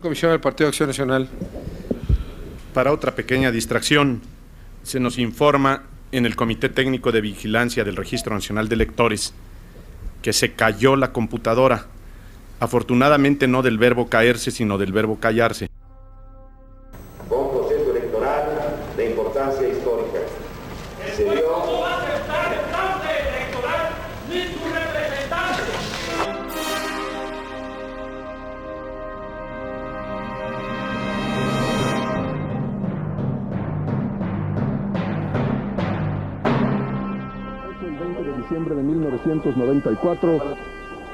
Comisión del Partido Acción Nacional. Para otra pequeña distracción, se nos informa en el Comité Técnico de Vigilancia del Registro Nacional de Electores que se cayó la computadora. Afortunadamente no del verbo caerse, sino del verbo callarse.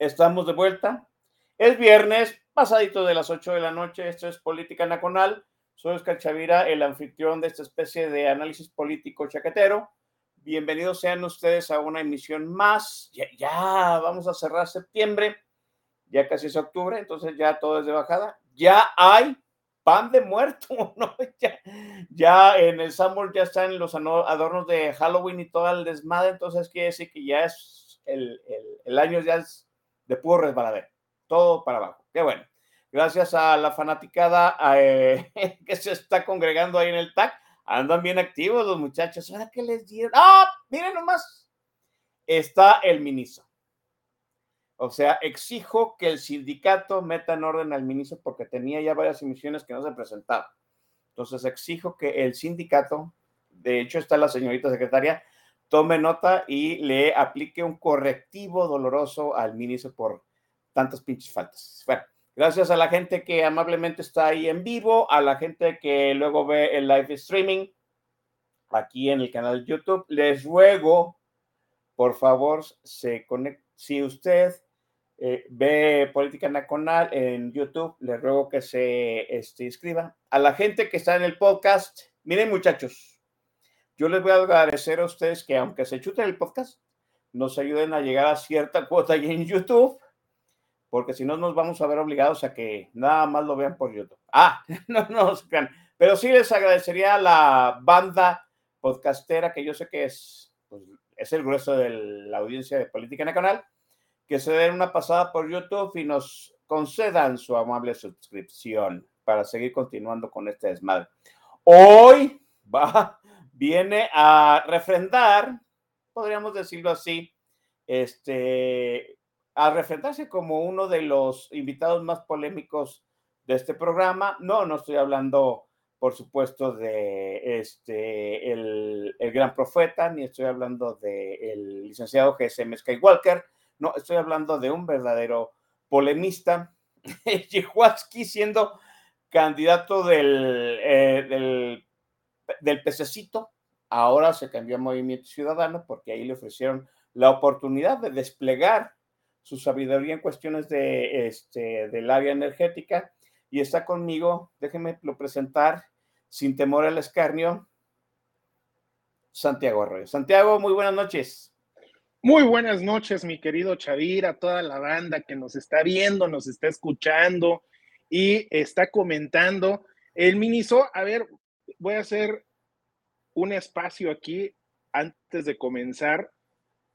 Estamos de vuelta. Es viernes, pasadito de las 8 de la noche. Esto es Política Nacional. Soy Oscar Chavira, el anfitrión de esta especie de análisis político chaquetero. Bienvenidos sean ustedes a una emisión más. Ya, ya vamos a cerrar septiembre. Ya casi es octubre, entonces ya todo es de bajada. Ya hay pan de muerto, ¿no? Ya, ya en el Sambor ya están los adornos de Halloween y todo el desmadre, entonces quiere decir que ya es el, el- el año ya es de puro resbaladero, todo para abajo. Qué bueno. Gracias a la fanaticada eh, que se está congregando ahí en el TAC. Andan bien activos los muchachos. ¿Ahora qué les dieron? ¡Ah! Miren nomás. Está el ministro. O sea, exijo que el sindicato meta en orden al ministro porque tenía ya varias emisiones que no se presentaban. Entonces exijo que el sindicato, de hecho está la señorita secretaria, tome nota y le aplique un correctivo doloroso al ministro por tantas pinches faltas. Bueno, gracias a la gente que amablemente está ahí en vivo, a la gente que luego ve el live streaming aquí en el canal de YouTube. Les ruego, por favor, se conecte. Si usted eh, ve Política Nacional en YouTube, les ruego que se este, inscriba. A la gente que está en el podcast, miren muchachos, yo les voy a agradecer a ustedes que aunque se chuten el podcast, nos ayuden a llegar a cierta cuota ahí en YouTube, porque si no nos vamos a ver obligados a que nada más lo vean por YouTube. Ah, no, no crean. Pero sí les agradecería a la banda podcastera, que yo sé que es, pues, es el grueso de la audiencia de Política Nacional, que se den una pasada por YouTube y nos concedan su amable suscripción para seguir continuando con este desmadre. Hoy va, viene a refrendar, podríamos decirlo así, este, a refrendarse como uno de los invitados más polémicos de este programa. No, no estoy hablando, por supuesto, de este, el, el gran profeta, ni estoy hablando del licenciado GSM Skywalker, no, estoy hablando de un verdadero polemista, Yehuatsky siendo candidato del, eh, del, del pececito, ahora se cambió a Movimiento Ciudadano porque ahí le ofrecieron la oportunidad de desplegar su sabiduría en cuestiones de, este, del área energética y está conmigo, déjenme lo presentar sin temor al escarnio, Santiago Arroyo. Santiago, muy buenas noches. Muy buenas noches, mi querido Chavira, toda la banda que nos está viendo, nos está escuchando y está comentando. El ministro, a ver, voy a hacer un espacio aquí antes de comenzar,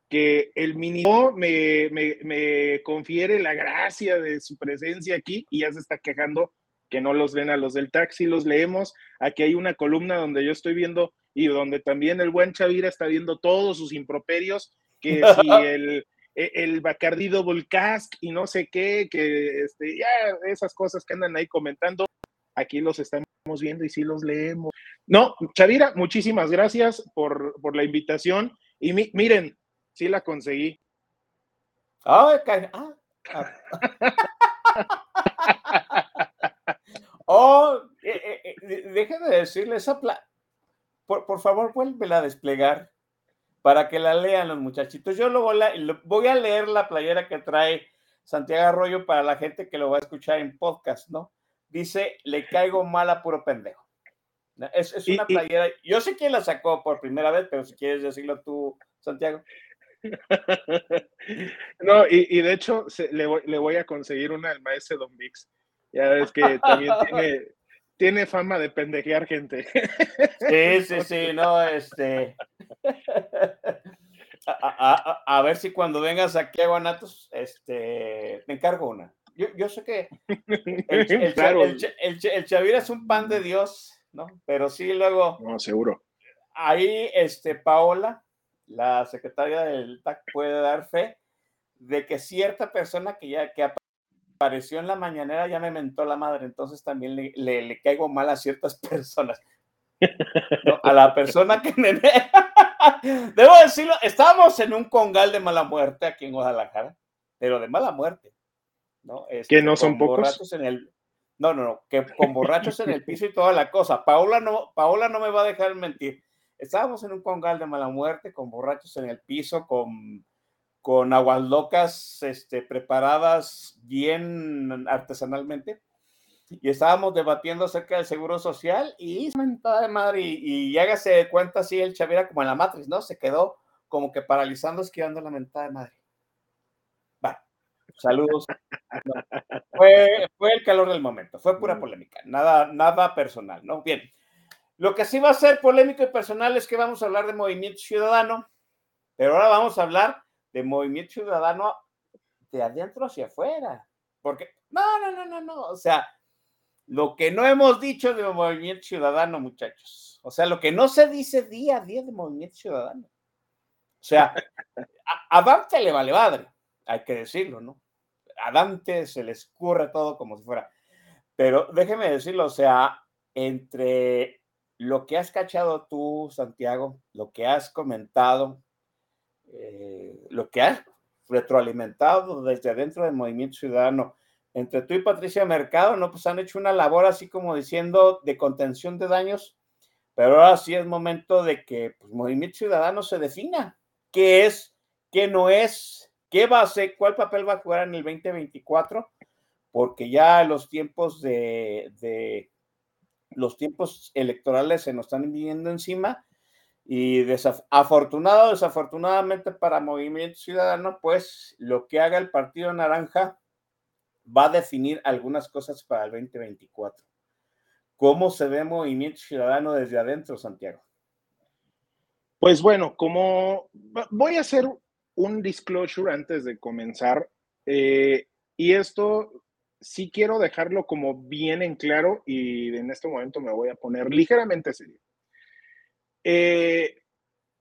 que el ministro me, me, me confiere la gracia de su presencia aquí y ya se está quejando que no los ven a los del taxi, los leemos. Aquí hay una columna donde yo estoy viendo y donde también el buen Chavira está viendo todos sus improperios, que si el, e, el Bacardi Double y no sé qué, que este, ya esas cosas que andan ahí comentando, aquí los estamos viendo y sí los leemos. No, Chavira, muchísimas gracias por, por la invitación y miren, sí la conseguí. Ah, ah, oh, eh, eh, eh, decirle, esa por, por, favor, vuélvela a desplegar para que la lean los muchachitos. Yo luego voy a leer la playera que trae Santiago Arroyo para la gente que lo va a escuchar en podcast, ¿no? Dice, le caigo mal a puro pendejo. Es, es una playera, yo sé quién la sacó por primera vez, pero si quieres decirlo tú, Santiago. No, y, de hecho le, voy, a conseguir una al maestro Don Vix. Ya ves que también tiene, tiene fama de pendejear gente. Sí, sí, sí, no, este. A, ver si cuando vengas aquí a Guanatos, este, te encargo una. Yo, sé que el, el, Chavira es un pan de Dios, ¿no? Pero sí, luego. No, seguro. Ahí, este, Paola, la secretaria del TAC, puede dar fe de que cierta persona que ya que apareció en la mañanera ya me mentó la madre, entonces también le, le, caigo mal a ciertas personas. a la persona que me... Debo decirlo, estábamos en un congal de mala muerte aquí en Guadalajara, pero de mala muerte. ¿No? Este, que no son pocos. En el, no, no, no, que con borrachos en el piso y toda la cosa. Paola no, Paola no me va a dejar mentir. Estábamos en un congal de mala muerte, con borrachos en el piso, con, con aguas locas este, preparadas bien artesanalmente. Y estábamos debatiendo acerca del seguro social y de madre, y, y hágase cuenta así el Chavira como en la matriz, ¿no? Se quedó como que paralizando, esquivando la mentada de madre. Saludos. fue, fue el calor del momento, fue pura polémica, nada, nada personal, ¿no? Bien. Lo que sí va a ser polémico y personal es que vamos a hablar de movimiento ciudadano, pero ahora vamos a hablar de movimiento ciudadano de adentro hacia afuera. Porque, no, no, no, no, no. O sea, lo que no hemos dicho de movimiento ciudadano, muchachos. O sea, lo que no se dice día a día de movimiento ciudadano. O sea, a, a Dante le vale madre, hay que decirlo, ¿no? A Dante se le escurre todo como si fuera. Pero déjeme decirlo, o sea, entre lo que has cachado tú, Santiago, lo que has comentado, eh, lo que has retroalimentado desde adentro del Movimiento Ciudadano, entre tú y Patricia Mercado, ¿no? Pues han hecho una labor así como diciendo de contención de daños, pero ahora sí es momento de que pues, Movimiento Ciudadano se defina qué es, qué no es, ¿Qué va a hacer? ¿Cuál papel va a jugar en el 2024? Porque ya los tiempos de, los tiempos electorales se nos están viniendo encima y desafortunado, desafortunadamente para Movimiento Ciudadano, pues lo que haga el Partido Naranja va a definir algunas cosas para el 2024. ¿Cómo se ve Movimiento Ciudadano desde adentro, Santiago? Pues bueno, como voy a hacer un disclosure antes de comenzar. Eh, y esto sí quiero dejarlo como bien en claro y en este momento me voy a poner ligeramente serio. Eh,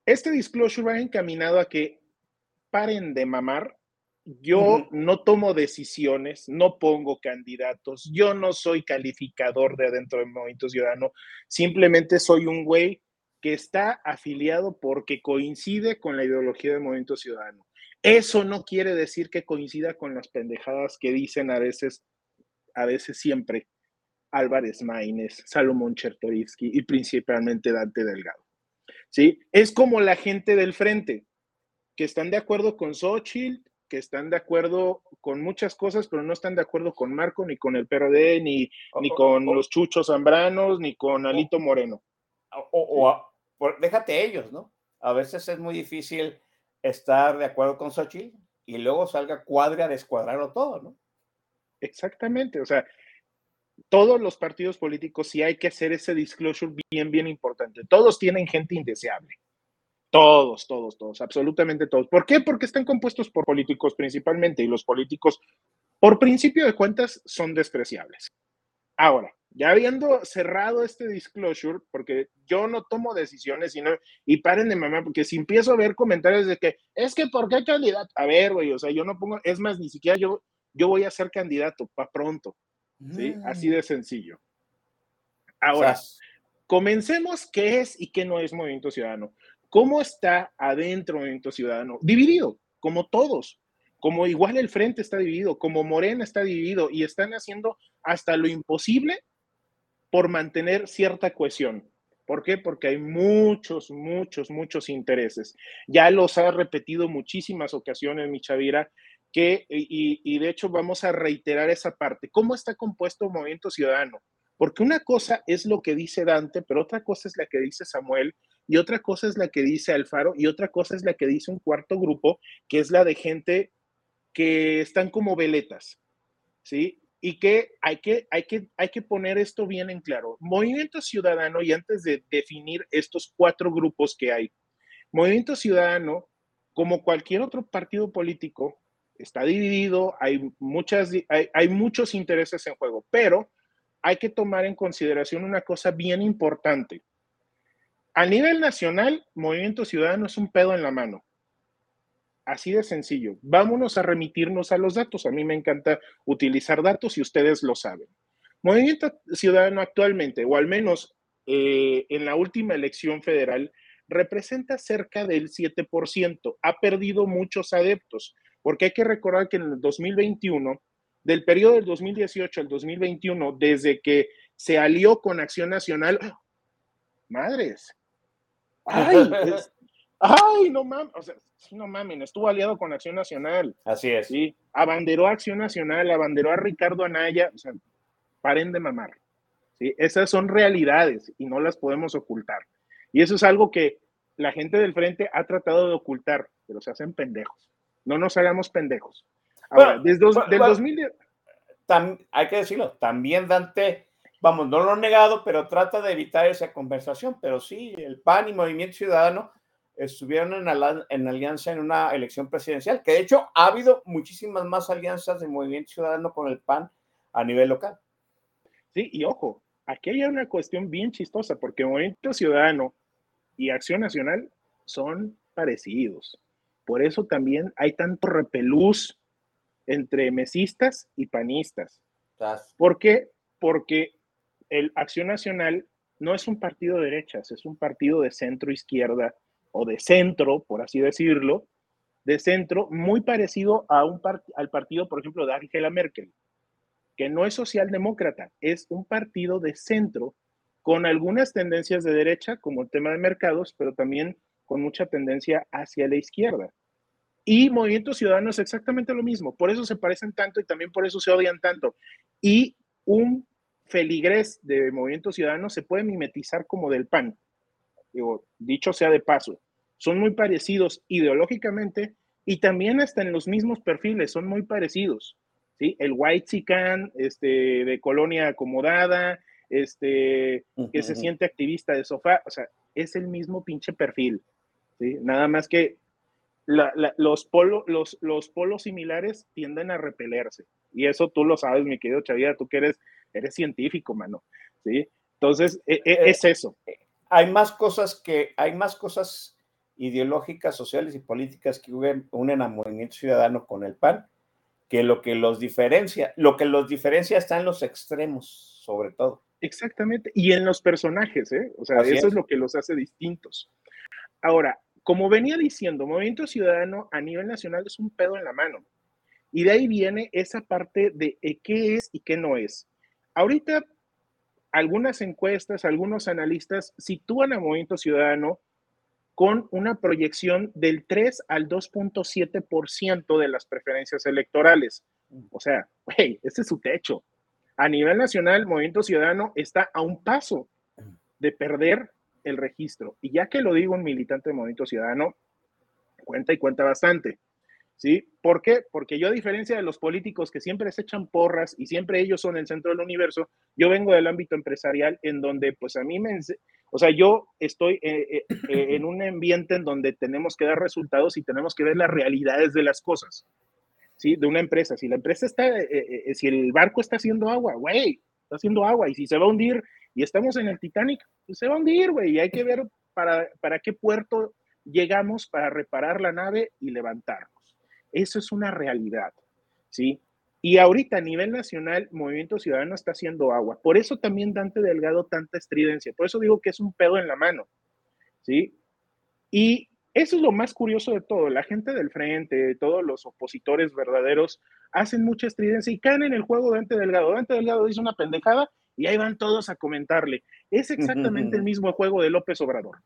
este disclosure va encaminado a que paren de mamar. Yo no tomo decisiones, no pongo candidatos, yo no soy calificador de adentro del Movimiento Ciudadano, simplemente soy un güey que está afiliado porque coincide con la ideología del movimiento ciudadano. Eso no quiere decir que coincida con las pendejadas que dicen a veces, a veces siempre, Álvarez Maínez, Salomón Chertorivsky y principalmente Dante Delgado. ¿Sí? Es como la gente del frente, que están de acuerdo con Xochitl, que están de acuerdo con muchas cosas, pero no están de acuerdo con Marco, ni con el PRD, ni, ni con los Chuchos Zambranos, ni con Alito Moreno. O, o, déjate ellos, ¿no? A veces es muy difícil estar de acuerdo con Xochitl y luego salga cuadra a descuadrarlo todo, ¿no? Exactamente, o sea, todos los partidos políticos sí hay que hacer ese disclosure bien, bien importante. Todos tienen gente indeseable. Todos, todos, todos, absolutamente todos. ¿Por qué? Porque están compuestos por políticos principalmente y los políticos, por principio de cuentas, son despreciables. Ahora, ya habiendo cerrado este disclosure, porque yo no tomo decisiones sino, y paren de mamá, porque si empiezo a ver comentarios de que es que ¿por qué candidato? A ver, güey, o sea, yo no pongo, es más, ni siquiera yo, yo voy a ser candidato para pronto, ¿sí? Así de sencillo. Ahora, comencemos qué es y qué no es Movimiento Ciudadano. ¿Cómo está adentro Movimiento Ciudadano? Dividido, como todos, como igual el Frente está dividido, como Morena está dividido y están haciendo hasta lo imposible por mantener cierta cohesión. ¿Por qué? Porque hay muchos, muchos, muchos intereses. Ya los ha repetido muchísimas ocasiones, mi Chavira, que, y, de hecho vamos a reiterar esa parte. ¿Cómo está compuesto el Movimiento Ciudadano? Porque una cosa es lo que dice Dante, pero otra cosa es la que dice Samuel, y otra cosa es la que dice Alfaro, y otra cosa es la que dice un cuarto grupo, que es la de gente que están como veletas, ¿sí? Y que hay que, hay, que, hay que poner esto bien en claro. Movimiento Ciudadano, y antes de definir estos cuatro grupos que hay, Movimiento Ciudadano, como cualquier otro partido político, está dividido, hay, muchas, hay, hay muchos intereses en juego, pero hay que tomar en consideración una cosa bien importante. A nivel nacional, Movimiento Ciudadano es un pedo en la mano. Así de sencillo. Vámonos a remitirnos a los datos. A mí me encanta utilizar datos y ustedes lo saben. Movimiento Ciudadano actualmente, o al menos eh, en la última elección federal, representa cerca del 7%. Ha perdido muchos adeptos, porque hay que recordar que en el 2021, del periodo del 2018 al 2021, desde que se alió con Acción Nacional, madres, ay, ay, no mames, o sea, no mames, estuvo aliado con Acción Nacional. Así es. Sí, abanderó a Acción Nacional, abanderó a Ricardo Anaya, o sea, paren de mamar. ¿sí? Esas son realidades y no las podemos ocultar. Y eso es algo que la gente del frente ha tratado de ocultar, pero se hacen pendejos. No nos hagamos pendejos. Ahora, desde del 2010... hay que decirlo, también Dante, vamos, no lo ha negado, pero trata de evitar esa conversación. Pero sí, el PAN y Movimiento Ciudadano estuvieron en, en, alianza en una elección presidencial, que de hecho ha habido muchísimas más alianzas de Movimiento Ciudadano con el PAN a nivel local. Sí, y ojo, aquí hay una cuestión bien chistosa, porque Movimiento Ciudadano y Acción Nacional son parecidos. Por eso también hay tanto repelús entre mesistas y panistas. ¿Por qué? Porque el Acción Nacional no es un partido de derechas, es un partido de centro izquierda o de centro, por así decirlo, de centro, muy parecido a un al partido, por ejemplo, de Angela Merkel, que no es socialdemócrata, es un partido de centro con algunas tendencias de derecha, como el tema de mercados, pero también con mucha tendencia hacia la izquierda. Y Movimiento Ciudadano es exactamente lo mismo, por eso se parecen tanto y también por eso se odian tanto. Y un feligrés de Movimiento Ciudadano se puede mimetizar como del PAN. Digo, dicho sea de paso, son muy parecidos ideológicamente y también hasta en los mismos perfiles son muy parecidos. ¿sí? El white chican este, de colonia acomodada, este, que se siente activista de sofá, o sea, es el mismo pinche perfil. ¿sí? Nada más que los, los, los polos similares tienden a repelerse. Y eso tú lo sabes, mi querido Chavía, tú que eres, eres científico, mano. ¿sí? Entonces, e, e, es eso. Eh, hay más cosas que, hay más cosas ideológicas, sociales y políticas que unen a Movimiento Ciudadano con el PAN, que lo que los diferencia, lo que los diferencia está en los extremos, sobre todo. Exactamente, y en los personajes, ¿eh? O sea, eso es. lo que los hace distintos. Ahora, como venía diciendo, Movimiento Ciudadano a nivel nacional es un pedo en la mano. Y de ahí viene esa parte de eh, qué es y qué no es. Ahorita, algunas encuestas, algunos analistas sitúan a Movimiento Ciudadano con una proyección del 3 al 2.7% de las preferencias electorales. O sea, hey, este es su techo. A nivel nacional, Movimiento Ciudadano está a un paso de perder el registro. Y ya que lo digo un militante de Movimiento Ciudadano, cuenta y cuenta bastante. ¿Sí? ¿Por qué? Porque yo, a diferencia de los políticos que siempre se echan porras y siempre ellos son el centro del universo, yo vengo del ámbito empresarial en donde, pues a mí me, o sea, yo estoy eh, eh, eh, en un ambiente en donde tenemos que dar resultados y tenemos que ver las realidades de las cosas, ¿sí? De una empresa. Si la empresa está, si el barco está haciendo agua, güey, está haciendo agua. Y si se va a hundir y estamos en el Titanic, pues se va a hundir, güey. Y hay que ver para, para qué puerto llegamos para reparar la nave y levantarnos. Eso es una realidad, ¿sí? Y ahorita a nivel nacional, Movimiento Ciudadano está haciendo agua. Por eso también Dante Delgado tanta estridencia. Por eso digo que es un pedo en la mano, ¿sí? Y eso es lo más curioso de todo. La gente del frente, todos los opositores verdaderos, hacen mucha estridencia y caen en el juego de Dante Delgado. Dante Delgado dice una pendejada y ahí van todos a comentarle. Es exactamente el mismo juego de López Obrador.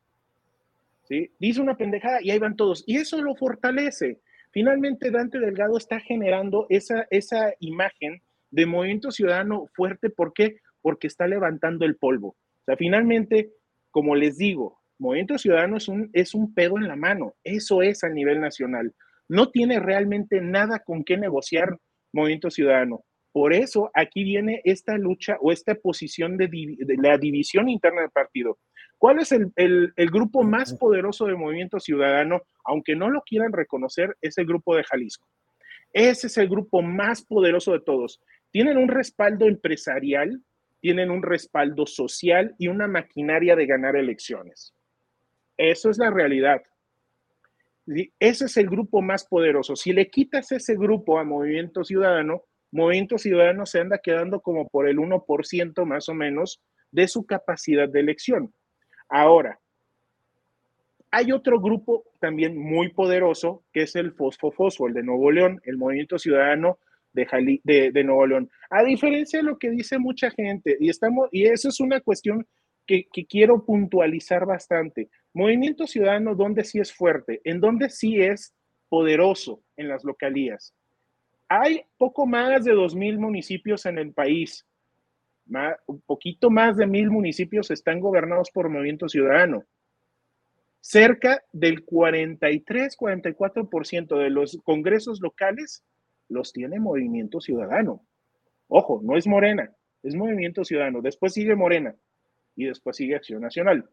¿Sí? Dice una pendejada y ahí van todos. Y eso lo fortalece. Finalmente, Dante Delgado está generando esa, esa imagen de movimiento ciudadano fuerte. ¿Por qué? Porque está levantando el polvo. O sea, finalmente, como les digo, Movimiento Ciudadano es un, es un pedo en la mano. Eso es a nivel nacional. No tiene realmente nada con qué negociar Movimiento Ciudadano. Por eso aquí viene esta lucha o esta posición de, la división interna del partido. ¿Cuál es el, el, grupo más poderoso de Movimiento Ciudadano? Aunque no lo quieran reconocer, es el grupo de Jalisco. Ese es el grupo más poderoso de todos. Tienen un respaldo empresarial, tienen un respaldo social y una maquinaria de ganar elecciones. Eso es la realidad. Ese es el grupo más poderoso. Si le quitas ese grupo a Movimiento Ciudadano, Movimiento Ciudadano se anda quedando como por el 1% más o menos de su capacidad de elección. Ahora, hay otro grupo también muy poderoso que es el Fosfo el de Nuevo León, el Movimiento Ciudadano de, de, Nuevo León. A diferencia de lo que dice mucha gente, y, estamos, y eso es una cuestión que, que quiero puntualizar bastante. Movimiento Ciudadano, ¿dónde sí es fuerte? ¿En dónde sí es poderoso en las localías? Hay poco más de 2.000 municipios en el país. Un poquito más de mil municipios están gobernados por Movimiento Ciudadano. Cerca del 43-44% de los congresos locales los tiene Movimiento Ciudadano. Ojo, no es Morena, es Movimiento Ciudadano. Después sigue Morena y después sigue Acción Nacional.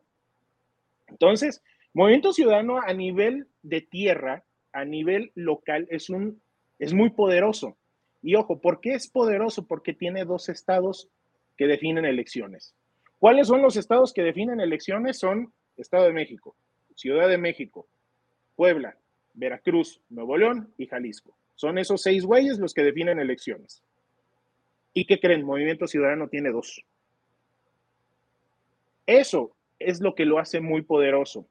Entonces, Movimiento Ciudadano a nivel de tierra, a nivel local, es, un, es muy poderoso. Y ojo, ¿por qué es poderoso? Porque tiene dos estados que definen elecciones. ¿Cuáles son los estados que definen elecciones? Son Estado de México, Ciudad de México, Puebla, Veracruz, Nuevo León y Jalisco. Son esos seis güeyes los que definen elecciones. ¿Y qué creen? Movimiento Ciudadano tiene dos. Eso es lo que lo hace muy poderoso.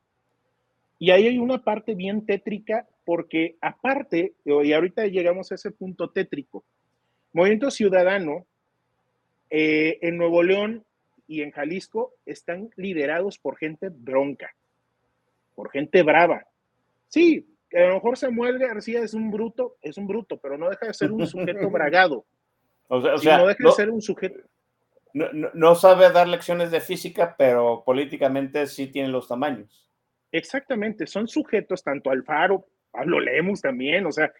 Y ahí hay una parte bien tétrica porque aparte, y ahorita llegamos a ese punto tétrico, Movimiento Ciudadano eh, en Nuevo León y en Jalisco están liderados por gente bronca, por gente brava. Sí, a lo mejor Samuel García es un bruto, es un bruto, pero no deja de ser un sujeto bragado. O sea, no deja de ser un sujeto no, sabe dar lecciones de física, pero políticamente sí tiene los tamaños. Exactamente, son sujetos tanto Alfaro, Pablo Lemus también, o sea,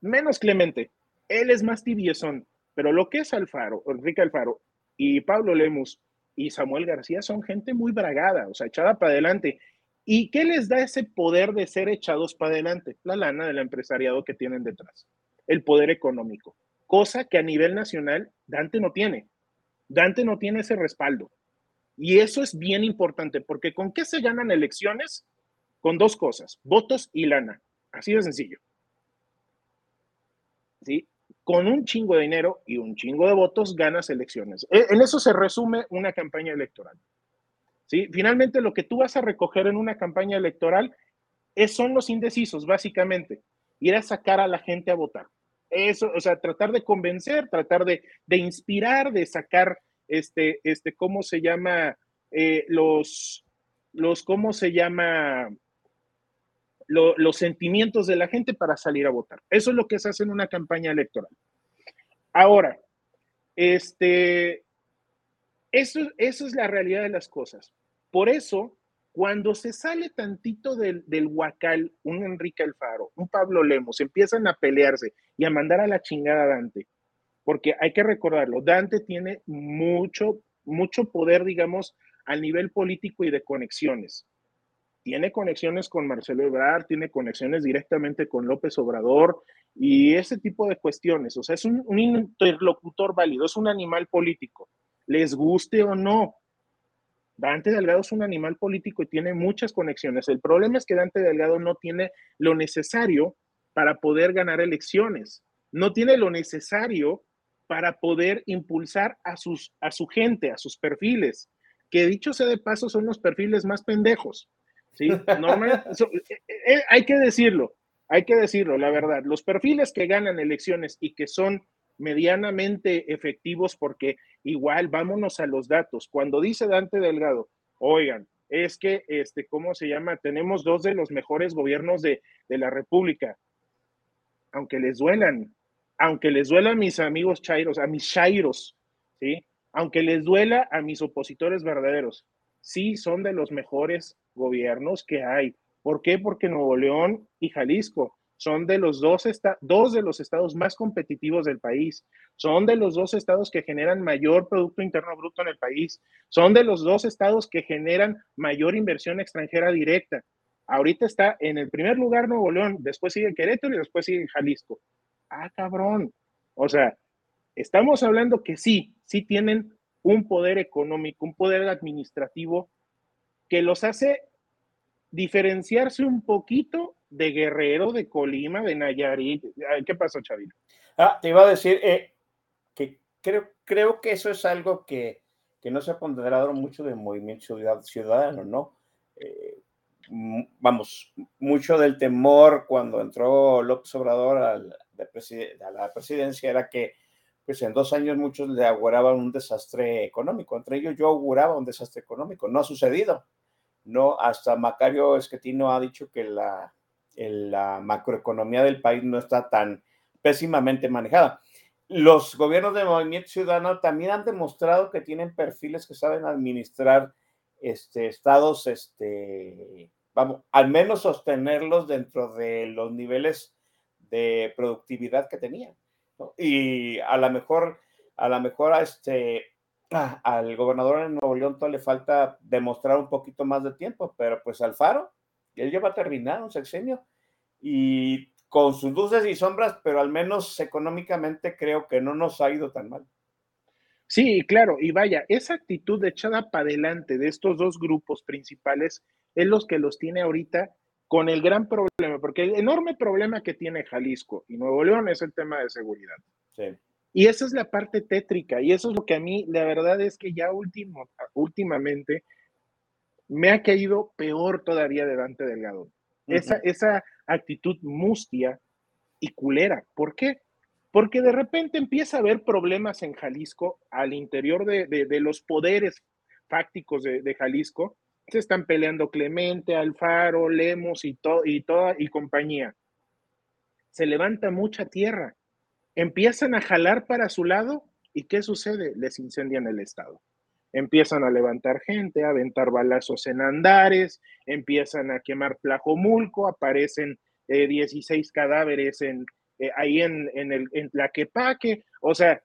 menos Clemente, él es más tibiezón, pero lo que es Alfaro, Enrique Alfaro y Pablo Lemus y Samuel García son gente muy bragada, o sea, echada para adelante. ¿Y qué les da ese poder de ser echados para adelante? La lana del empresariado que tienen detrás, el poder económico, cosa que a nivel nacional Dante no tiene. Dante no tiene ese respaldo. Y eso es bien importante, porque ¿con qué se ganan elecciones? Con dos cosas, votos y lana. Así de sencillo. ¿Sí? Con un chingo de dinero y un chingo de votos ganas elecciones. E, en eso se resume una campaña electoral. ¿Sí? Finalmente, lo que tú vas a recoger en una campaña electoral es, son los indecisos, básicamente. Ir a sacar a la gente a votar. Eso, o sea, tratar de convencer, tratar de, inspirar, de sacar, este, este, ¿cómo se llama? Eh, los, los, ¿cómo se llama? Los sentimientos de la gente para salir a votar. Eso es lo que se hace en una campaña electoral. Ahora, este, eso, eso es la realidad de las cosas. Por eso, cuando se sale tantito del, del huacal, un Enrique Alfaro, un Pablo Lemos, empiezan a pelearse y a mandar a la chingada a Dante, porque hay que recordarlo, Dante tiene mucho, mucho poder, digamos, a nivel político y de conexiones. Tiene conexiones con Marcelo Ebrard, tiene conexiones directamente con López Obrador y ese tipo de cuestiones. O sea, es un, interlocutor válido, es un animal político. les guste o no. Dante Delgado es un animal político y tiene muchas conexiones. El problema es que Dante Delgado no tiene lo necesario para poder ganar elecciones, no tiene lo necesario para poder impulsar a, sus, a su gente, a sus perfiles, que dicho sea de paso son los perfiles más pendejos. ¿Sí? Eh, eh, hay que decirlo, hay que decirlo, la verdad. Los perfiles que ganan elecciones y que son medianamente efectivos, porque igual vámonos a los datos. Cuando dice Dante Delgado, oigan, es que, este, ¿cómo se llama? Tenemos dos de los mejores gobiernos de, de la República. Aunque les duelan, aunque les duela a mis amigos chairos, a mis chairos, ¿sí? Aunque les duela a mis opositores verdaderos, sí son de los mejores gobiernos que hay. ¿Por qué? Porque Nuevo León y Jalisco son de los dos, dos de los estados más competitivos del país, son de los dos estados que generan mayor Producto Interno Bruto en el país, son de los dos estados que generan mayor inversión extranjera directa. Ahorita está en el primer lugar Nuevo León, después sigue Querétaro y después sigue Jalisco ah, cabrón. O sea, estamos hablando que sí, sí tienen un poder económico, un poder administrativo que los hace diferenciarse un poquito de Guerrero, de Colima, de Nayarit. ¿Qué pasó, Chavino? Ah, te iba a decir eh, que creo, creo que eso es algo que, que no se ha ponderado mucho del movimiento ciudadano, ¿no? Eh, vamos, mucho del temor cuando entró López Obrador al, a la presidencia era que pues en dos años muchos le auguraban un desastre económico. Entre ellos yo auguraba un desastre económico. No ha sucedido. No, hasta Macario Esquetino ha dicho que la, la macroeconomía del país no está tan pésimamente manejada. Los gobiernos de Movimiento Ciudadano también han demostrado que tienen perfiles que saben administrar este, estados, este, vamos, al menos sostenerlos dentro de los niveles de productividad que tenían. Y a lo mejor, a lo mejor este, al gobernador en Nuevo León todo le falta demostrar un poquito más de tiempo, pero pues Alfaro, él ya va a terminar un sexenio y con sus luces y sombras, pero al menos económicamente creo que no nos ha ido tan mal. Sí, claro, y vaya, esa actitud echada para adelante de estos dos grupos principales es los que los tiene ahorita con el gran problema, porque el enorme problema que tiene Jalisco y Nuevo León es el tema de seguridad. Y esa es la parte tétrica, y eso es lo que a mí, la verdad es que ya último, últimamente me ha caído peor todavía de Dante Delgado. esa, esa actitud mustia y culera. ¿Por qué? Porque de repente empieza a haber problemas en Jalisco al interior de, los poderes fácticos de, de Jalisco, se están peleando Clemente, Alfaro, Lemos y, y toda y compañía. Se levanta mucha tierra. Empiezan a jalar para su lado y ¿qué sucede? Les incendian el estado. Empiezan a levantar gente, a aventar balazos en andares, empiezan a quemar Plajomulco, aparecen 16 eh, cadáveres en, eh, ahí en, en, el, en Tlaquepaque. O sea,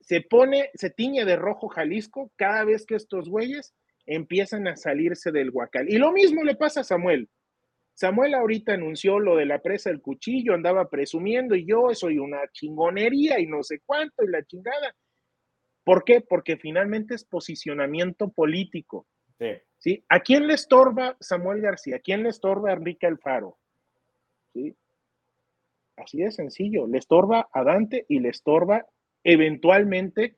se pone, se tiñe de rojo Jalisco cada vez que estos güeyes empiezan a salirse del huacal. Y lo mismo le pasa a Samuel. Samuel ahorita anunció lo de la presa del cuchillo, andaba presumiendo y yo soy una chingonería y no sé cuánto y la chingada. ¿Por qué? Porque finalmente es posicionamiento político. Sí. ¿A quién le estorba Samuel García? ¿A quién le estorba Enrique Alfaro? ¿Sí? Así de sencillo. Le estorba a Dante y le estorba eventualmente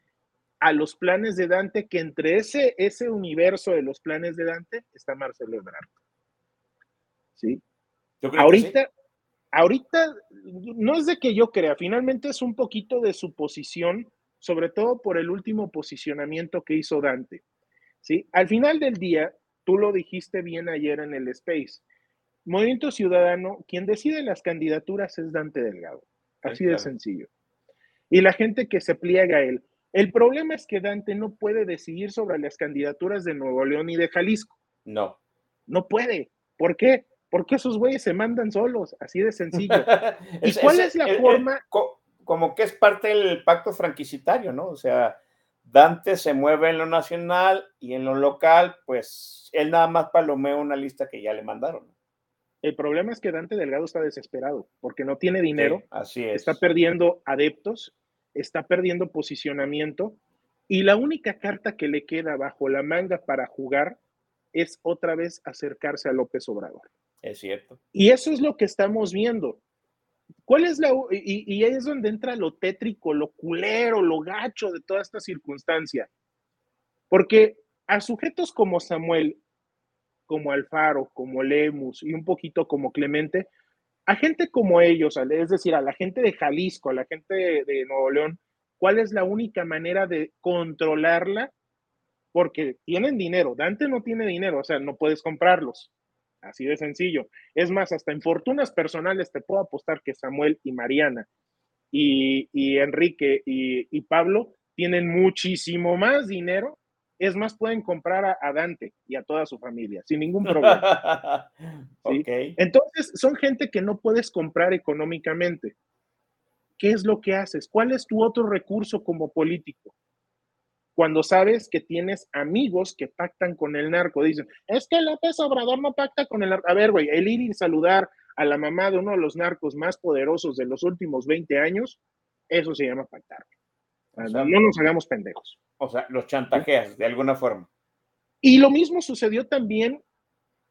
a los planes de Dante, que entre ese, ese universo de los planes de Dante está Marcelo Ebrard. ¿Sí? ahorita, ahorita, no es de que yo crea, finalmente es un poquito de su posición, sobre todo por el último posicionamiento que hizo Dante. ¿Sí? Al final del día, tú lo dijiste bien ayer en el Space, Movimiento Ciudadano, quien decide las candidaturas es Dante Delgado. Así de sencillo. Y la gente que se pliega a él. El problema es que Dante no puede decidir sobre las candidaturas de Nuevo León y de Jalisco. No. No puede. ¿Por qué? Porque esos güeyes se mandan solos, así de sencillo. ¿Y cuál es, la forma? como que es parte del pacto franquicitario, ¿no? O sea, Dante se mueve en lo nacional y en lo local, pues él nada más palomea una lista que ya le mandaron. El problema es que Dante Delgado está desesperado porque no tiene dinero, así es. está perdiendo adeptos está perdiendo posicionamiento Y la única carta que le queda bajo la manga para jugar es otra vez acercarse a López Obrador. Es cierto. Y eso es lo que estamos viendo. ¿Cuál es la... Y, ahí es donde entra lo tétrico, lo culero, lo gacho de toda esta circunstancia. Porque a sujetos como Samuel, como Alfaro, como Lemus y un poquito como Clemente, a gente como ellos, es decir, a la gente de Jalisco, a la gente de, de Nuevo León, ¿cuál es la única manera de controlarla? Porque tienen dinero. Dante no tiene dinero, o sea, no puedes comprarlos. Así de sencillo. Es más, hasta en fortunas personales te puedo apostar que Samuel y Mariana y, y Enrique y, y, Pablo tienen muchísimo más dinero. Es más, pueden comprar a, a Dante y a toda su familia sin ningún problema. ¿Sí? okay. Entonces, son gente que no puedes comprar económicamente. ¿Qué es lo que haces? ¿Cuál es tu otro recurso como político? Cuando sabes que tienes amigos que pactan con el narco. Dicen, es que López Obrador no pacta con el narco. A ver, güey, el ir y saludar a la mamá de uno de los narcos más poderosos de los últimos 20 años, eso se llama pactar. O sea, no nos hagamos pendejos. O sea, los chantajeas de alguna forma. Y lo mismo sucedió también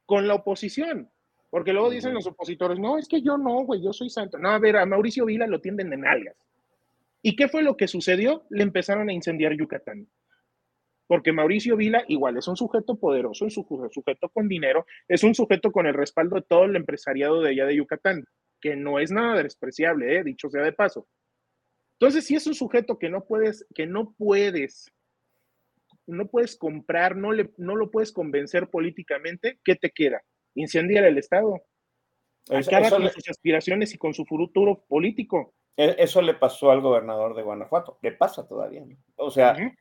con la oposición. Porque luego dicen los opositores, no, es que yo no, güey, yo soy santo. No, a ver, a Mauricio Vila lo tienden en algas. ¿Y qué fue lo que sucedió? Le empezaron a incendiar Yucatán. Porque Mauricio Vila igual es un sujeto poderoso, es un sujeto con dinero, es un sujeto con el respaldo de todo el empresariado de allá de Yucatán, que no es nada despreciable, ¿eh? dicho sea de paso. Entonces, si es un sujeto que no puedes, que no puedes, no puedes comprar, no, le, no lo puedes convencer políticamente, ¿qué te queda? Incendiar el Estado. Acaba con le... sus aspiraciones y con su futuro político. E, eso le pasó al gobernador de Guanajuato, le pasa todavía. ¿no? O sea, uh -huh.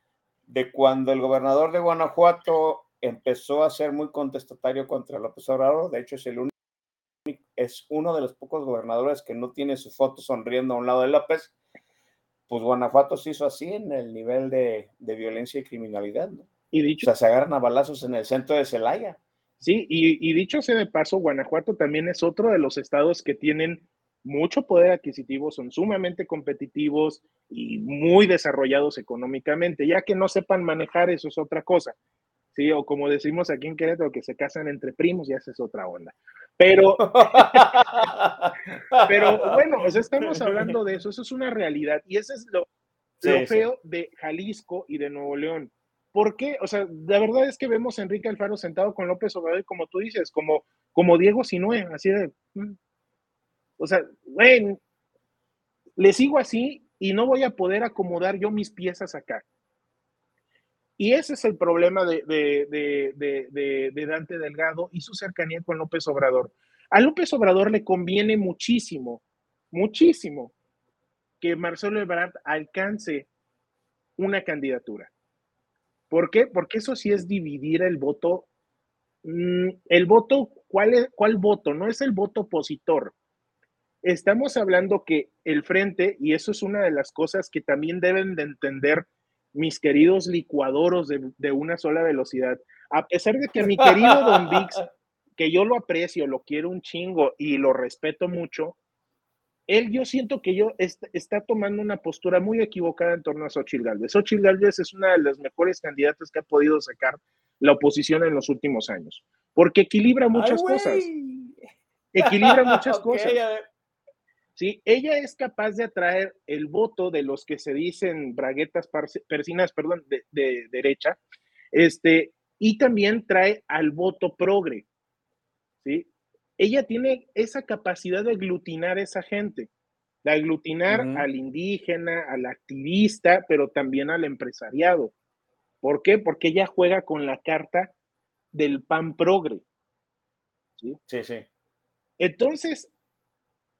de cuando el gobernador de Guanajuato empezó a ser muy contestatario contra López Obrador, de hecho es el único, es uno de los pocos gobernadores que no tiene su foto sonriendo a un lado de López, pues Guanajuato se hizo así en el nivel de, de violencia y criminalidad, ¿no? Y dicho, o sea, se agarran a balazos en el centro de Celaya. Sí, y, y dicho sea de paso, Guanajuato también es otro de los estados que tienen mucho poder adquisitivo, son sumamente competitivos y muy desarrollados económicamente. Ya que no sepan manejar, eso es otra cosa. Sí, o como decimos aquí en Querétaro, que se casan entre primos, ya esa es otra onda. Pero, pero bueno, o sea, estamos hablando de eso, eso es una realidad y eso es lo, sí, lo feo sí. de Jalisco y de Nuevo León. ¿Por qué? O sea, la verdad es que vemos a Enrique Alfaro sentado con López Obrador, como tú dices, como, como Diego Sinue, así de, mm, o sea, güey, le sigo así y no voy a poder acomodar yo mis piezas acá. Y ese es el problema de, de, de, de, Dante Delgado y su cercanía con López Obrador. A López Obrador le conviene muchísimo, muchísimo que Marcelo Ebrard alcance una candidatura. ¿Por qué? Porque eso sí es dividir el voto. Mm, el voto, ¿cuál, es, ¿cuál voto? No es el voto opositor estamos hablando que el frente, y eso es una de las cosas que también deben de entender mis queridos licuadoros de, de una sola velocidad, a pesar de que mi querido Don Vix, que yo lo aprecio, lo quiero un chingo y lo respeto mucho, él yo siento que yo est está tomando una postura muy equivocada en torno a Xochitl Gálvez. Xochitl es una de las mejores candidatas que ha podido sacar la oposición en los últimos años, porque equilibra muchas Ay, cosas. Equilibra muchas okay, cosas. ¿Sí? Ella es capaz de atraer el voto de los que se dicen braguetas persinas, perdón, de, de, derecha, este, y también trae al voto progre, ¿sí? Ella tiene esa capacidad de aglutinar a esa gente, de aglutinar uh -huh. al indígena, al activista, pero también al empresariado. ¿Por qué? Porque ella juega con la carta del pan progre. Sí, sí. sí. Entonces,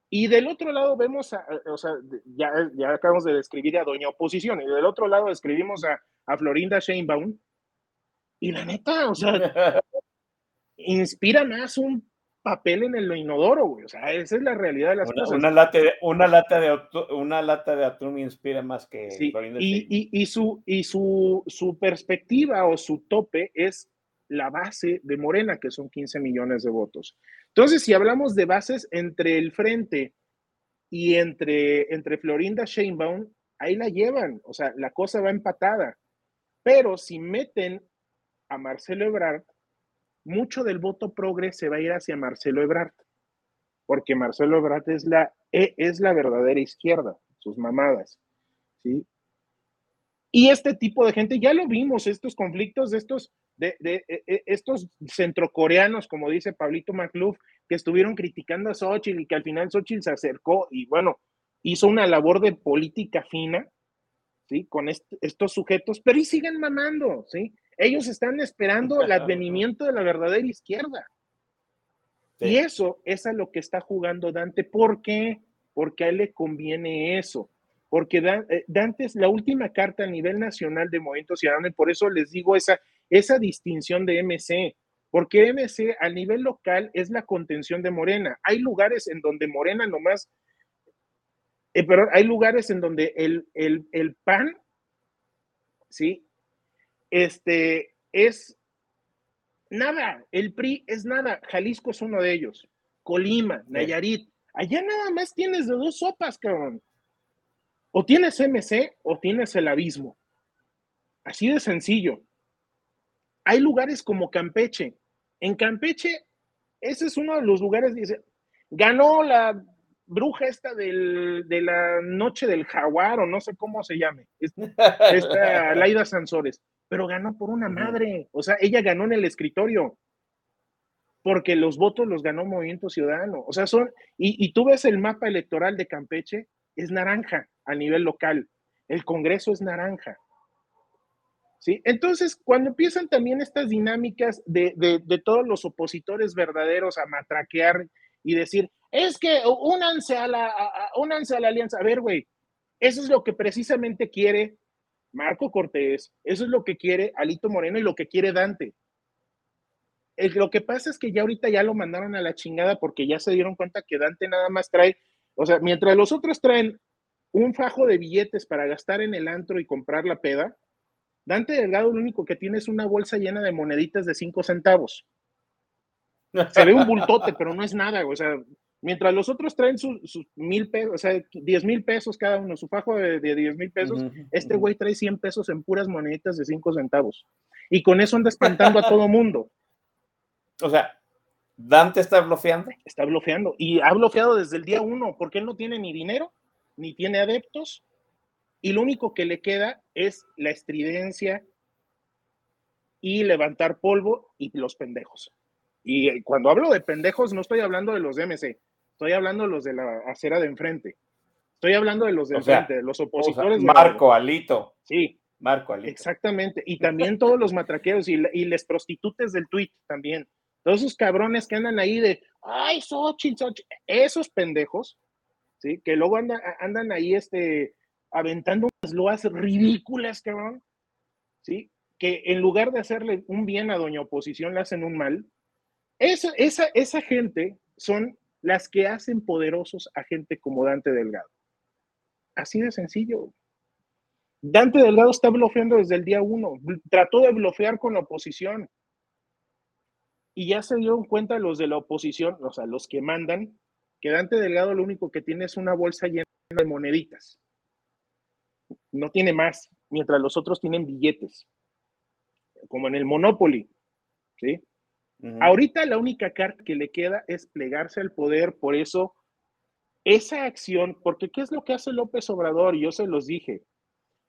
y del otro lado vemos, a, o sea, ya, ya acabamos de describir a Doña Oposición, y del otro lado describimos a, a Florinda Sheinbaum, y la neta, o sea, inspira más un papel en el inodoro, güey. O sea, esa es la realidad de las una, cosas. Una lata de, una lata de, una lata de atún me inspira más que sí, Florinda y, y, y, su, y su, su perspectiva o su tope es la base de Morena, que son 15 millones de votos. Entonces, si hablamos de bases entre el frente y entre, entre Florinda Sheinbaum, ahí la llevan, o sea, la cosa va empatada. Pero si meten a Marcelo Ebrard, mucho del voto progre se va a ir hacia Marcelo Ebrard, porque Marcelo Ebrard es la, e, es la verdadera izquierda, sus mamadas, ¿sí? Y este tipo de gente, ya lo vimos, estos conflictos estos, de, de, de e, estos centrocoreanos, como dice Pablito McLuff, que estuvieron criticando a Xochitl y que al final Xochitl se acercó y bueno, hizo una labor de política fina, ¿sí? Con est estos sujetos, pero y siguen mamando, ¿sí? Ellos están esperando el advenimiento de la verdadera izquierda. Sí. Y eso es a lo que está jugando Dante. ¿Por qué? Porque a él le conviene eso. Porque eh, Dante es la última carta a nivel nacional de Movimiento Ciudadano y por eso les digo esa, esa distinción de MC. Porque MC a nivel local es la contención de Morena. Hay lugares en donde Morena nomás, eh, pero hay lugares en donde el, el, el PAN, ¿sí? este, es nada, el PRI es nada, Jalisco es uno de ellos, Colima, Nayarit, allá nada más tienes de dos sopas, cabrón. O tienes MC o tienes el abismo. Así de sencillo. Hay lugares como Campeche. En Campeche, ese es uno de los lugares, dice, ganó la bruja esta del, de la noche del jaguar, o no sé cómo se llame, esta Laida Sansores pero ganó por una madre. O sea, ella ganó en el escritorio porque los votos los ganó Movimiento Ciudadano. O sea, son, y, y, tú ves el mapa electoral de Campeche, es naranja a nivel local. El Congreso es naranja. ¿Sí? Entonces, cuando empiezan también estas dinámicas de, todos los opositores verdaderos a matraquear y decir, es que únanse a la, a, a la alianza. A ver, güey, eso es lo que precisamente quiere Marco Cortés, eso es lo que quiere Alito Moreno y lo que quiere Dante. Lo que pasa es que ya ahorita ya lo mandaron a la chingada porque ya se dieron cuenta que Dante nada más trae, o sea, mientras los otros traen un fajo de billetes para gastar en el antro y comprar la peda, Dante Delgado lo único que tiene es una bolsa llena de moneditas de cinco centavos. Se ve un bultote, pero no es nada, o sea, Mientras los otros traen sus su mil pesos, o sea, diez mil pesos cada uno, su fajo de, de diez mil pesos, uh -huh, este güey trae 100 pesos en puras moneditas de cinco centavos. Y con eso anda espantando a todo mundo. O sea, Dante está bloqueando. Está bloqueando. Y ha bloqueado desde el día uno, porque él no tiene ni dinero, ni tiene adeptos, y lo único que le queda es la estridencia y levantar polvo y los pendejos. Y cuando hablo de pendejos, no estoy hablando de los de MC, estoy hablando de los de la acera de enfrente. Estoy hablando de los de o enfrente, sea, de los opositores. O sea, Marco. Alito. Sí. Marco Alito. Exactamente. Y también todos los matraqueros y, y les prostitutes del tweet también. Todos esos cabrones que andan ahí de, ay, Xochitl, Xochitl. Esos pendejos, ¿sí? Que luego andan, andan ahí este, aventando unas loas ridículas, cabrón. ¿Sí? Que en lugar de hacerle un bien a doña oposición, le hacen un mal. Esa, esa, esa gente son las que hacen poderosos a gente como Dante Delgado. Así de sencillo. Dante Delgado está bloqueando desde el día uno. Trató de bloquear con la oposición. Y ya se dieron cuenta los de la oposición, o sea, los que mandan, que Dante Delgado lo único que tiene es una bolsa llena de moneditas. No tiene más, mientras los otros tienen billetes. Como en el Monopoly. ¿Sí? Uh -huh. Ahorita la única carta que le queda es plegarse al poder, por eso esa acción, porque ¿qué es lo que hace López Obrador? Yo se los dije,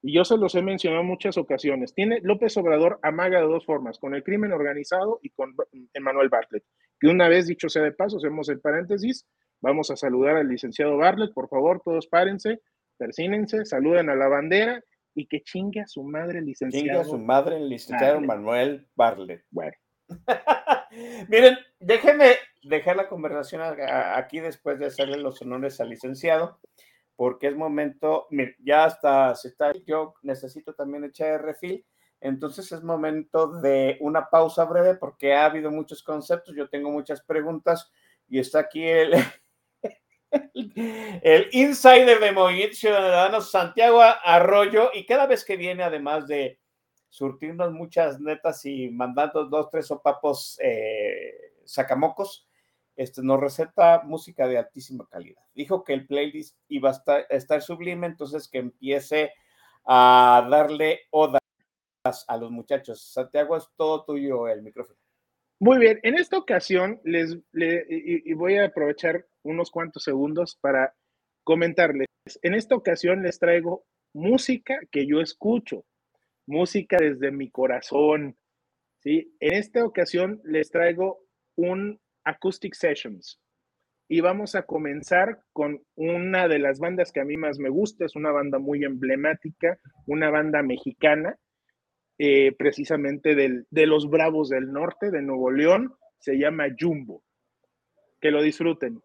y yo se los he mencionado en muchas ocasiones. Tiene López Obrador amaga de dos formas, con el crimen organizado y con Emanuel Bartlett. Que una vez dicho sea de paso, hacemos el paréntesis, vamos a saludar al licenciado Bartlett, por favor, todos párense, persínense, saluden a la bandera y que chingue a su madre el licenciado. Chingue a su madre el licenciado. Manuel Bartlett. Bueno. Miren, déjenme dejar la conversación aquí después de hacerle los honores al licenciado, porque es momento, mire, ya hasta se está, yo necesito también echar refil, entonces es momento de una pausa breve porque ha habido muchos conceptos, yo tengo muchas preguntas y está aquí el, el insider de Movimiento Ciudadano, Santiago Arroyo, y cada vez que viene, además de surtirnos muchas netas y mandando dos, tres sopapos eh, sacamocos, este, nos receta música de altísima calidad. Dijo que el playlist iba a estar, a estar sublime, entonces que empiece a darle oda a los muchachos. Santiago, es todo tuyo el micrófono. Muy bien, en esta ocasión les, y, voy a aprovechar unos cuantos segundos para comentarles. En esta ocasión les traigo música que yo escucho, música desde mi corazón. ¿sí? En esta ocasión les traigo un Acoustic Sessions y vamos a comenzar con una de las bandas que a mí más me gusta, es una banda muy emblemática, una banda mexicana, eh, precisamente de los Bravos del Norte, de Nuevo León, se llama Jumbo. Que lo disfruten.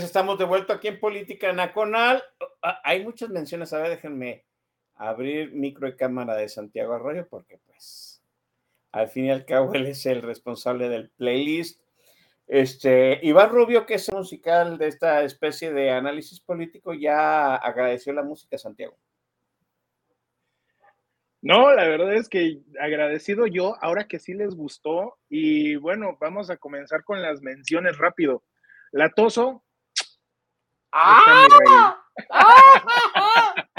Estamos de vuelta aquí en Política Nacional. Ah, hay muchas menciones. A ver, déjenme abrir micro y cámara de Santiago Arroyo, porque pues al fin y al cabo él es el responsable del playlist. Este, Iván Rubio, que es musical de esta especie de análisis político, ya agradeció la música, Santiago. No, la verdad es que agradecido yo, ahora que sí les gustó. Y bueno, vamos a comenzar con las menciones rápido. Latoso. ¡Ah!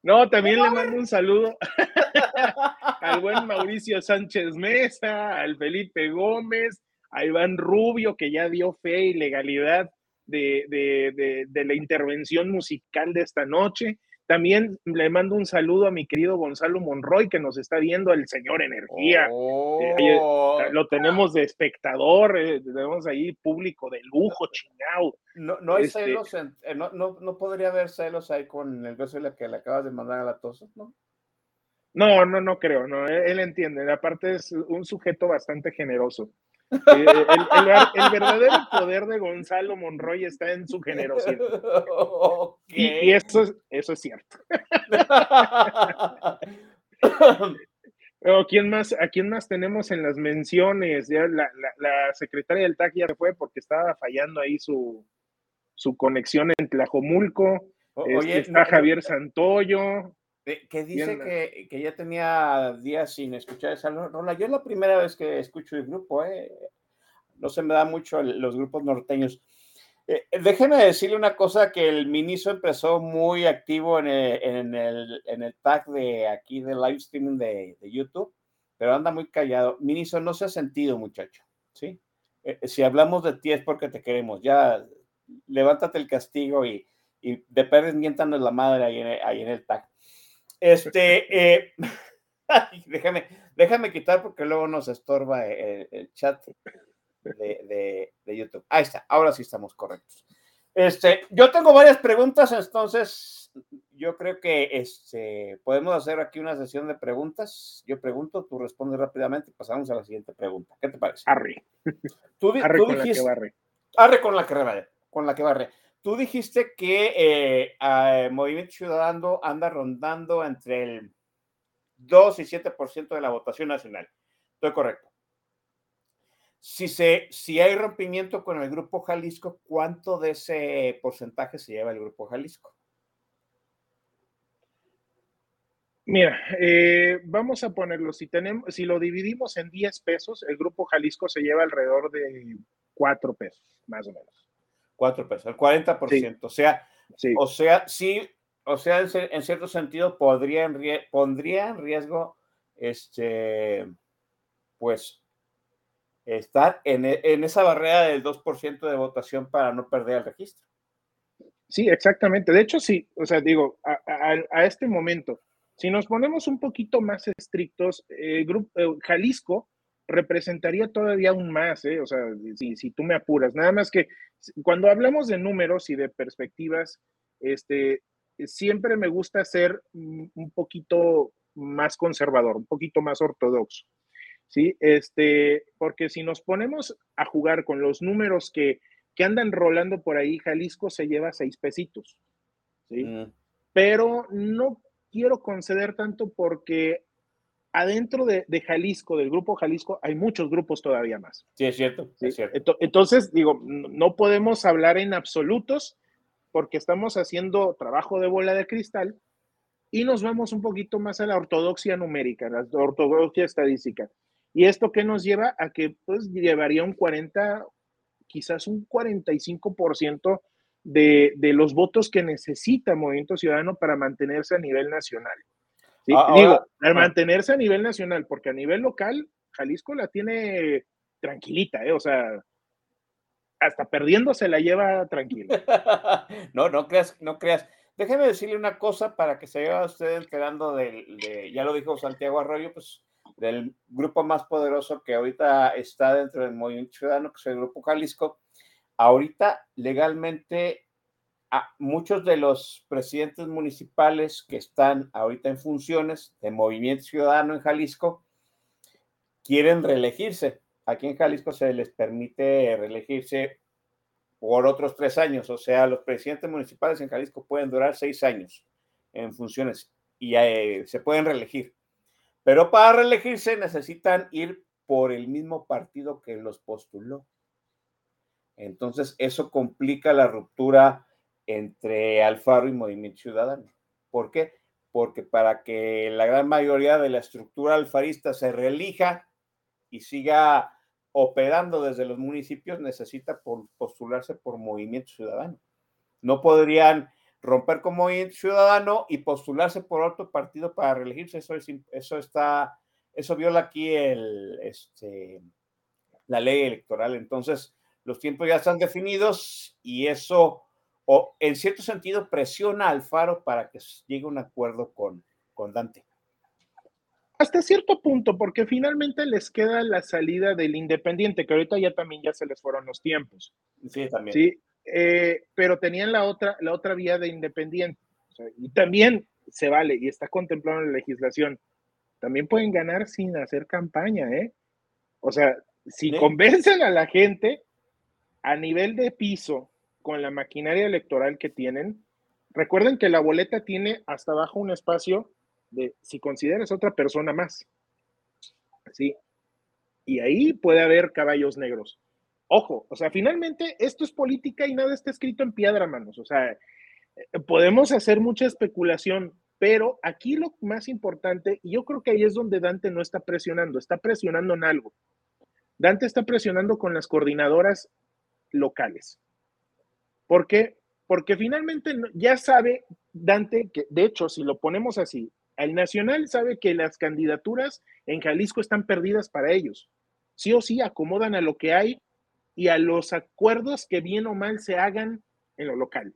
No, también le mando un saludo al buen Mauricio Sánchez Mesa, al Felipe Gómez, a Iván Rubio, que ya dio fe y legalidad de, de la intervención musical de esta noche. También le mando un saludo a mi querido Gonzalo Monroy, que nos está viendo, el señor Energía. Eh, oh. lo tenemos de espectador, eh, tenemos ahí público de lujo, chingado. No, no hay este celos, eh, no, no, podría haber celos ahí con el beso que le acabas de mandar a la tos, ¿no? No, no, no creo, no, él entiende. Aparte es un sujeto bastante generoso. El, verdadero poder de Gonzalo Monroy está en su generosidad. Y, eso, es, eso es cierto. ¿quién más, ¿A quién más tenemos en las menciones? Ya la, secretaria del TAC ya se fue porque estaba fallando ahí su, su conexión en Tlajomulco. Este, está Javier Santoyo. Que dice que, que, ya tenía días sin escuchar esa rola. Yo es la primera vez que escucho el grupo, ¿eh? no se me da mucho los grupos norteños. Eh, déjeme decirle una cosa, que el ministro empezó muy activo en el, en el, tag de aquí de live streaming de, YouTube, pero anda muy callado. Ministro, no se ha sentido, muchacho, ¿sí? Eh, si hablamos de ti es porque te queremos. Ya, levántate el castigo y, y de perdes miéntanos la madre ahí en, ahí en el tag. Este, eh, déjame, déjame quitar porque luego nos estorba el, chat de, YouTube. Ahí está, ahora sí estamos correctos. Este, yo tengo varias preguntas, entonces yo creo que este, podemos hacer aquí una sesión de preguntas. Yo pregunto, tú respondes rápidamente y pasamos a la siguiente pregunta. ¿Qué te parece? Arre. Tú, arre con la que barre. Arre con la que barre. Con la que barre. Tú dijiste que eh, Movimiento Ciudadano anda rondando entre el 2 y 7% de la votación nacional. Estoy correcto. Si, se, si hay rompimiento con el Grupo Jalisco, ¿cuánto de ese porcentaje se lleva el Grupo Jalisco? Mira, eh, vamos a ponerlo, si, tenemos, si lo dividimos en 10 pesos, el Grupo Jalisco se lleva alrededor de 4 pesos, más o menos. 4 pesos, el 40%. O sea, o sea, sí, o sea, en, cierto sentido podría pondría en riesgo este, pues, estar en, en esa barrera del 2% de votación para no perder el registro. Sí, exactamente. De hecho, sí, o sea, digo, a, a, este momento, si nos ponemos un poquito más estrictos, el grupo, Jalisco representaría todavía aún más, ¿eh? o sea, si, si, tú me apuras. Nada más que cuando hablamos de números y de perspectivas, este, siempre me gusta ser un poquito más conservador, un poquito más ortodoxo. ¿sí? Este, porque si nos ponemos a jugar con los números que, que andan rolando por ahí, Jalisco se lleva seis pesitos, ¿sí? Mm. Pero no quiero conceder tanto porque adentro de, Jalisco, del grupo Jalisco, hay muchos grupos todavía más. Sí, es cierto, es cierto. Entonces, digo, no podemos hablar en absolutos porque estamos haciendo trabajo de bola de cristal y nos vamos un poquito más a la ortodoxia numérica, la ortodoxia estadística. ¿Y esto qué nos lleva? A que pues llevaría un 40, quizás un 45% de, de los votos que necesita Movimiento Ciudadano para mantenerse a nivel nacional. Ah, digo, al mantenerse a nivel nacional, porque a nivel local, Jalisco la tiene tranquilita, ¿eh? O sea, hasta perdiendo se la lleva tranquila. no, no creas, no creas. Déjeme decirle una cosa para que se vaya usted enterando de, ya lo dijo Santiago Arroyo, pues del grupo más poderoso que ahorita está dentro del movimiento ciudadano, que es el Grupo Jalisco. Ahorita legalmente a muchos de los presidentes municipales que están ahorita en funciones de Movimiento Ciudadano en Jalisco quieren reelegirse. Aquí en Jalisco se les permite reelegirse por otros tres años, o sea, los presidentes municipales en Jalisco pueden durar seis años en funciones y eh, se pueden reelegir. Pero para reelegirse necesitan ir por el mismo partido que los postuló. Entonces, eso complica la ruptura entre Alfaro y Movimiento Ciudadano. ¿Por qué? Porque para que la gran mayoría de la estructura alfarista se reelija y siga operando desde los municipios, necesita postularse por Movimiento Ciudadano. No podrían romper con Movimiento Ciudadano y postularse por otro partido para reelegirse. Eso, es, eso está, eso viola aquí el, este, la ley electoral. Entonces, los tiempos ya están definidos y eso, o en cierto sentido, presiona al Faro para que llegue a un acuerdo con, con Dante. Hasta cierto punto, porque finalmente les queda la salida del Independiente, que ahorita ya también ya se les fueron los tiempos. Sí, también. Sí, eh, pero tenían la otra, la otra vía de Independiente. y también se vale y está contemplado en la legislación. También pueden ganar sin hacer campaña, ¿eh? O sea, si convencen a la gente, a nivel de piso, con la maquinaria electoral que tienen, recuerden que la boleta tiene hasta abajo un espacio de si consideras otra persona más. ¿Sí? Y ahí puede haber caballos negros. Ojo, o sea, finalmente esto es política y nada está escrito en piedra, manos. O sea, eh, podemos hacer mucha especulación, pero aquí lo más importante, y yo creo que ahí es donde Dante no está presionando, está presionando en algo. Dante está presionando con las coordinadoras locales. ¿Por qué? Porque finalmente ya sabe Dante que, de hecho, si lo ponemos así, el Nacional sabe que las candidaturas en Jalisco están perdidas para ellos. Sí o sí acomodan a lo que hay y a los acuerdos que bien o mal se hagan en lo local.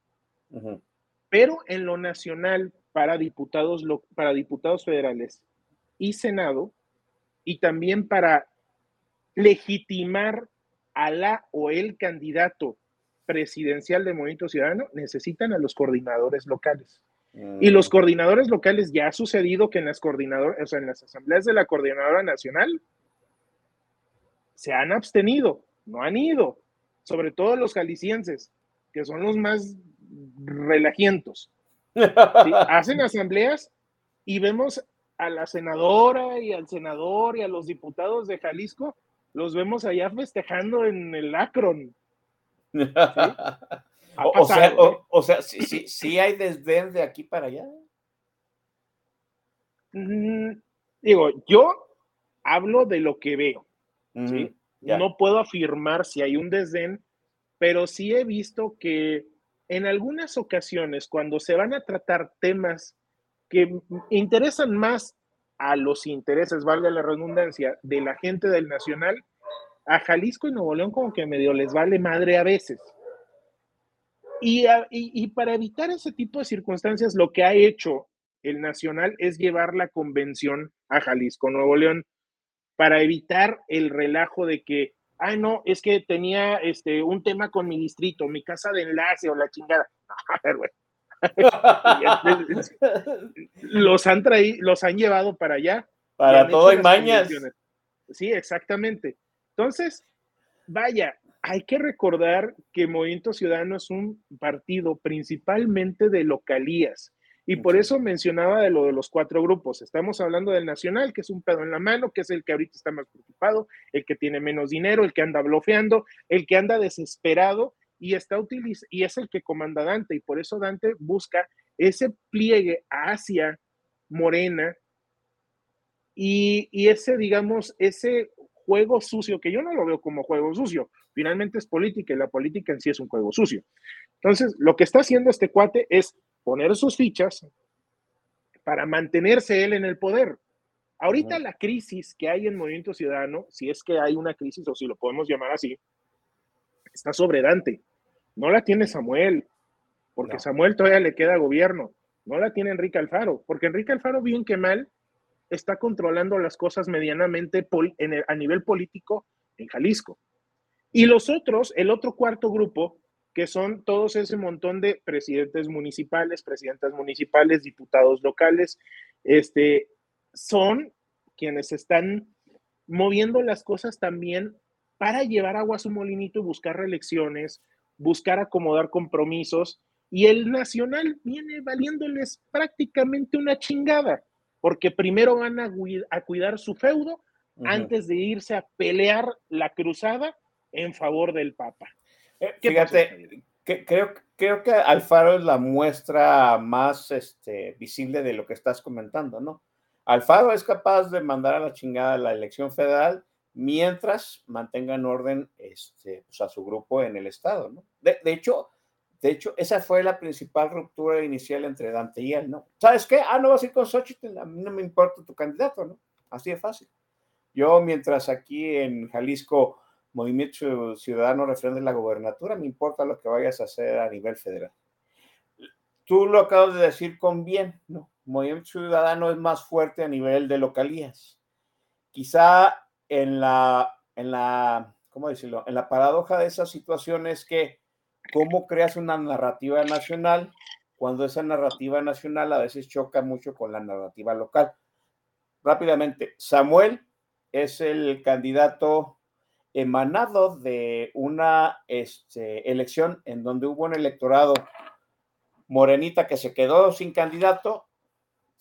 Pero en lo nacional, para diputados, para diputados federales y Senado, y también para legitimar a la o el candidato presidencial de Movimiento Ciudadano, necesitan a los coordinadores locales. Y los mm. coordinadores locales ya ha sucedido que en las coordinadoras, o sea, en las asambleas de la coordinadora nacional se han abstenido, no han ido, sobre todo los jaliscienses, que son los más relajientos. Hacen asambleas y vemos a la senadora y al senador y a los diputados de Jalisco los vemos allá festejando en el O, sea, o, sea sí, sí, hay desdén de aquí para allá. Mm, digo, yo hablo de lo que veo. No puedo afirmar si hay un desdén, pero sí he visto que en algunas ocasiones, cuando se van a tratar temas que interesan más a los intereses, valga la redundancia, de la gente del Nacional, a Jalisco y Nuevo León como que medio les vale madre a veces. Y, y, para evitar ese tipo de circunstancias, lo que ha hecho el Nacional es llevar la convención a Jalisco, Nuevo León, para evitar el relajo de que, ay, no, es que tenía este, un tema con mi distrito, mi casa de enlace o la chingada. A ver, güey. los han traído, los han llevado para allá. Para todo hay mañas. Sí, exactamente. Entonces, vaya, hay que recordar que Movimiento Ciudadano es un partido principalmente de localías. Y por eso mencionaba de lo de los cuatro grupos. Estamos hablando del nacional, que es un pedo en la mano, que es el que ahorita está más preocupado, el que tiene menos dinero, el que anda bloqueando, el que anda desesperado y está y es el que comanda Dante. Y por eso Dante busca ese pliegue hacia Morena y, y ese, digamos, ese juego sucio, que yo no lo veo como juego sucio, finalmente es política y la política en sí es un juego sucio. Entonces, lo que está haciendo este cuate es poner sus fichas para mantenerse él en el poder. Ahorita la crisis que hay en Movimiento Ciudadano, si es que hay una crisis o si lo podemos llamar así, está sobre Dante. No la tiene Samuel, porque Samuel todavía le queda gobierno. No la tiene Enrique Alfaro, porque Enrique Alfaro, bien que mal, está controlando las cosas medianamente a nivel político en Jalisco. Y los otros, el otro cuarto grupo, que son todos ese montón de presidentes municipales, presidentas municipales, diputados locales, este, son quienes están moviendo las cosas también para llevar agua a su molinito y buscar reelecciones, buscar acomodar compromisos. Y el nacional viene valiéndoles prácticamente una chingada porque primero van a, cuidar su feudo antes de irse a pelear la cruzada en favor del Papa. Eh, fíjate, que, creo, creo que Alfaro es la muestra más este, visible de lo que estás comentando, ¿no? Alfaro es capaz de mandar a la chingada la elección federal mientras mantenga en orden este, pues, a su grupo en el Estado, ¿no? De, hecho, de hecho, esa fue la principal ruptura inicial entre Dante y él, ¿no? ¿Sabes qué? Ah, no vas a ir con Xochitl, a mí no me importa tu candidato, ¿no? Así de fácil. Yo, mientras aquí en Jalisco Movimiento Ciudadano refrende la gobernatura, me importa lo que vayas a hacer a nivel federal. Tú lo acabas de decir con bien, ¿no? Movimiento Ciudadano es más fuerte a nivel de localías. Quizá en la, en la, ¿cómo decirlo? En la paradoja de esa situación es que cómo creas una narrativa nacional cuando esa narrativa nacional a veces choca mucho con la narrativa local. Rápidamente, Samuel es el candidato emanado de una este, elección en donde hubo un electorado morenita que se quedó sin candidato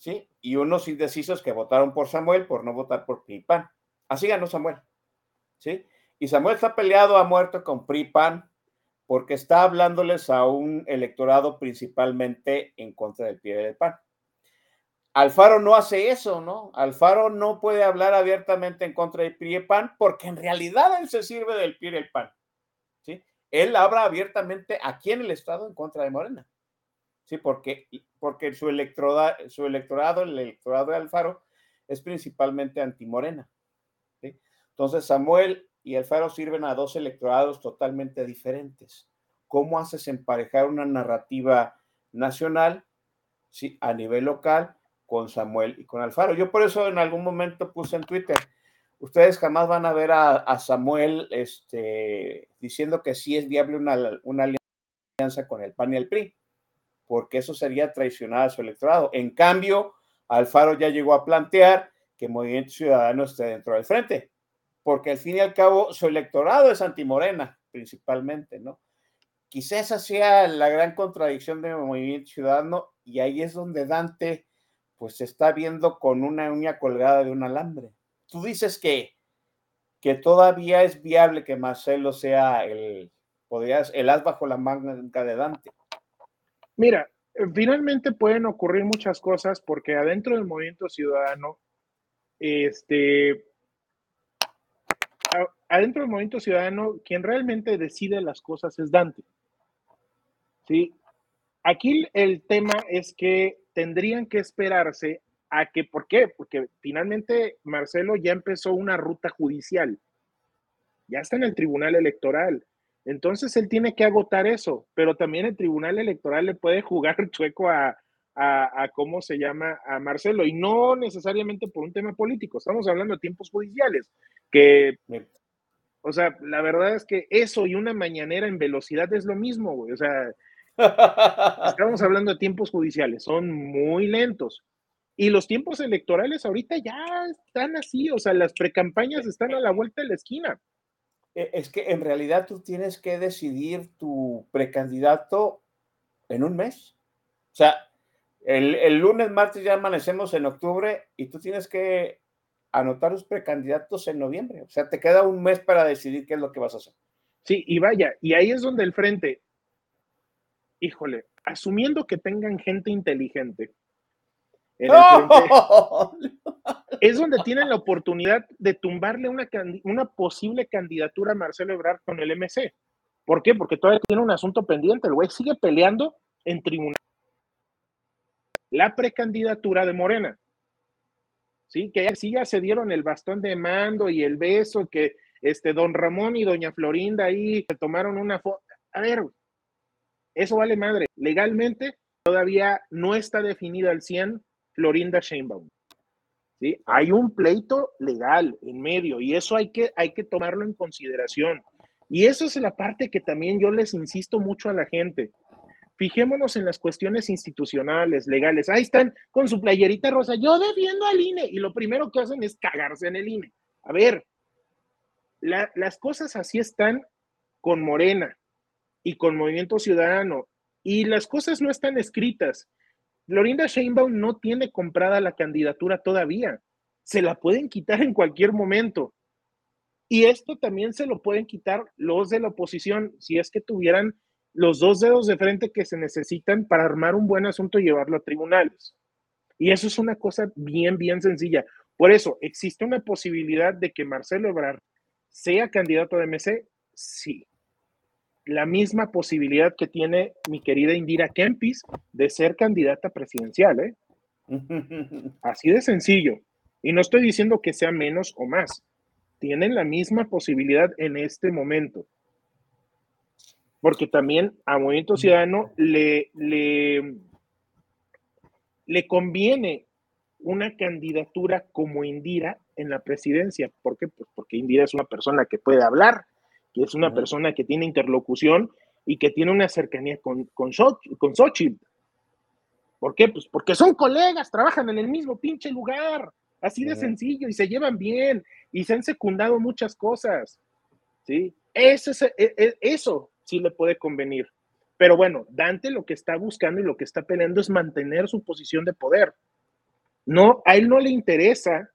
¿sí? Y unos indecisos que votaron por Samuel por no votar por PRI-PAN. Así ganó Samuel, ¿sí? Y Samuel está peleado a muerto con PRI-PAN porque está hablándoles a un electorado principalmente en contra del PRI del PAN. Alfaro no hace eso, ¿no? Alfaro no puede hablar abiertamente en contra del PRI y PAN porque en realidad él se sirve del PRI y PAN, ¿sí? Él habla abiertamente aquí en el Estado en contra de Morena. Sí, porque, porque su, electorado, su electorado, el electorado de Alfaro, es principalmente antimorena. ¿sí? Entonces, Samuel y Alfaro sirven a dos electorados totalmente diferentes. ¿Cómo haces emparejar una narrativa nacional a nivel local con Samuel y con Alfaro? Yo por eso en algún momento puse en Twitter, ustedes jamás van a ver a, Samuel este, diciendo que sí es viable una, una alianza con el PAN y el PRI porque eso sería traicionar a su electorado. En cambio, Alfaro ya llegó a plantear que Movimiento Ciudadano esté dentro del frente, porque al fin y al cabo su electorado es antimorena, principalmente, ¿no? Quizás esa sea la gran contradicción de Movimiento Ciudadano y ahí es donde Dante pues se está viendo con una uña colgada de un alambre. Tú dices que, que todavía es viable que Marcelo sea el, podrías, el as bajo la manga de Dante. Mira, eh, finalmente pueden ocurrir muchas cosas porque adentro del movimiento ciudadano, este, adentro del movimiento ciudadano, quien realmente decide las cosas es Dante. ¿Sí? Aquí el tema es que tendrían que esperarse a que, ¿por qué? Porque finalmente Marcelo ya empezó una ruta judicial, ya está en el tribunal electoral. Entonces él tiene que agotar eso, pero también el Tribunal Electoral le puede jugar chueco a, a, cómo se llama a Marcelo y no necesariamente por un tema político, estamos hablando de tiempos judiciales, que, o sea, la verdad es que eso y una mañanera en velocidad es lo mismo, güey, o sea, estamos hablando de tiempos judiciales, son muy lentos. Y los tiempos electorales ahorita ya están así, o sea, las precampañas están a la vuelta de la esquina. E, es que en realidad tú tienes que decidir tu precandidato en un mes. O sea, el, lunes, martes ya amanecemos en octubre y tú tienes que anotar los precandidatos en noviembre. O sea, te queda un mes para decidir qué es lo que vas a hacer. Sí, y vaya, y ahí es donde el frente, híjole, asumiendo que tengan gente inteligente, es donde tienen la oportunidad de tumbarle una, una posible candidatura a Marcelo Ebrard con el MC. ¿Por qué? Porque todavía tiene un asunto pendiente. El güey sigue peleando en tribunal. La precandidatura de Morena. Sí, que sí ya se dieron el bastón de mando y el beso, que este don Ramón y doña Florinda ahí se tomaron una foto. A ver, eso vale madre. Legalmente todavía no está definida al 100 Florinda Sheinbaum. ¿sí? Hay un pleito legal en medio y eso hay que, hay que tomarlo en consideración. Y eso es la parte que también yo les insisto mucho a la gente. Fijémonos en las cuestiones institucionales, legales. Ahí están con su playerita rosa. Yo defiendo al INE. Y lo primero que hacen es cagarse en el INE. A ver, las cosas así están con Morena y con Movimiento Ciudadano. Y las cosas no están escritas. Florinda Sheinbaum no tiene comprada la candidatura todavía. se la pueden quitar en cualquier momento. Y esto también se lo pueden quitar los de la oposición si es que tuvieran los dos dedos de frente que se necesitan para armar un buen asunto y llevarlo a tribunales. Y eso es una cosa bien, bien sencilla. Por eso, ¿existe una posibilidad de que Marcelo Ebrard sea candidato de MC? Sí. La misma posibilidad que tiene mi querida Indira Kempis de ser candidata presidencial, ¿eh? Así de sencillo. Y no estoy diciendo que sea menos o más. Tienen la misma posibilidad en este momento. Porque también a Movimiento Ciudadano le, le, le conviene una candidatura como Indira en la presidencia. ¿Por qué? Pues porque Indira es una persona que puede hablar, que es una persona que tiene interlocución y que tiene una cercanía con, con, con Xochitl. ¿Por qué? Pues porque son colegas, trabajan en el mismo pinche lugar, así de sencillo, y se llevan bien, y se han secundado muchas cosas. ¿Sí? Eso, e, e, eso sí le puede convenir. Pero bueno, Dante lo que está buscando y lo que está peleando es mantener su posición de poder. No, a él no le interesa.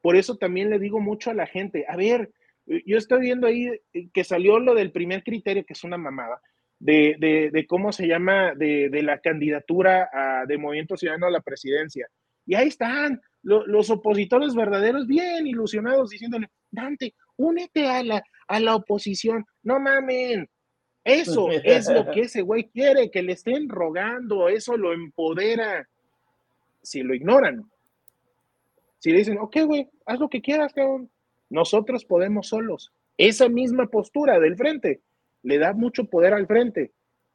Por eso también le digo mucho a la gente, a ver, yo estoy viendo ahí que salió lo del primer criterio, que es una mamada, de, cómo se llama, de, la candidatura de Movimiento Ciudadano a la presidencia. Y ahí están los opositores verdaderos, bien ilusionados, diciéndole, Dante, únete a la, a la oposición. No mamen. Eso es lo que ese güey quiere, que le estén rogando, eso lo empodera. Si lo ignoran, si le dicen, ok, güey, haz lo que quieras, cabrón, nosotros podemos solos. Esa misma postura del frente le da mucho poder al frente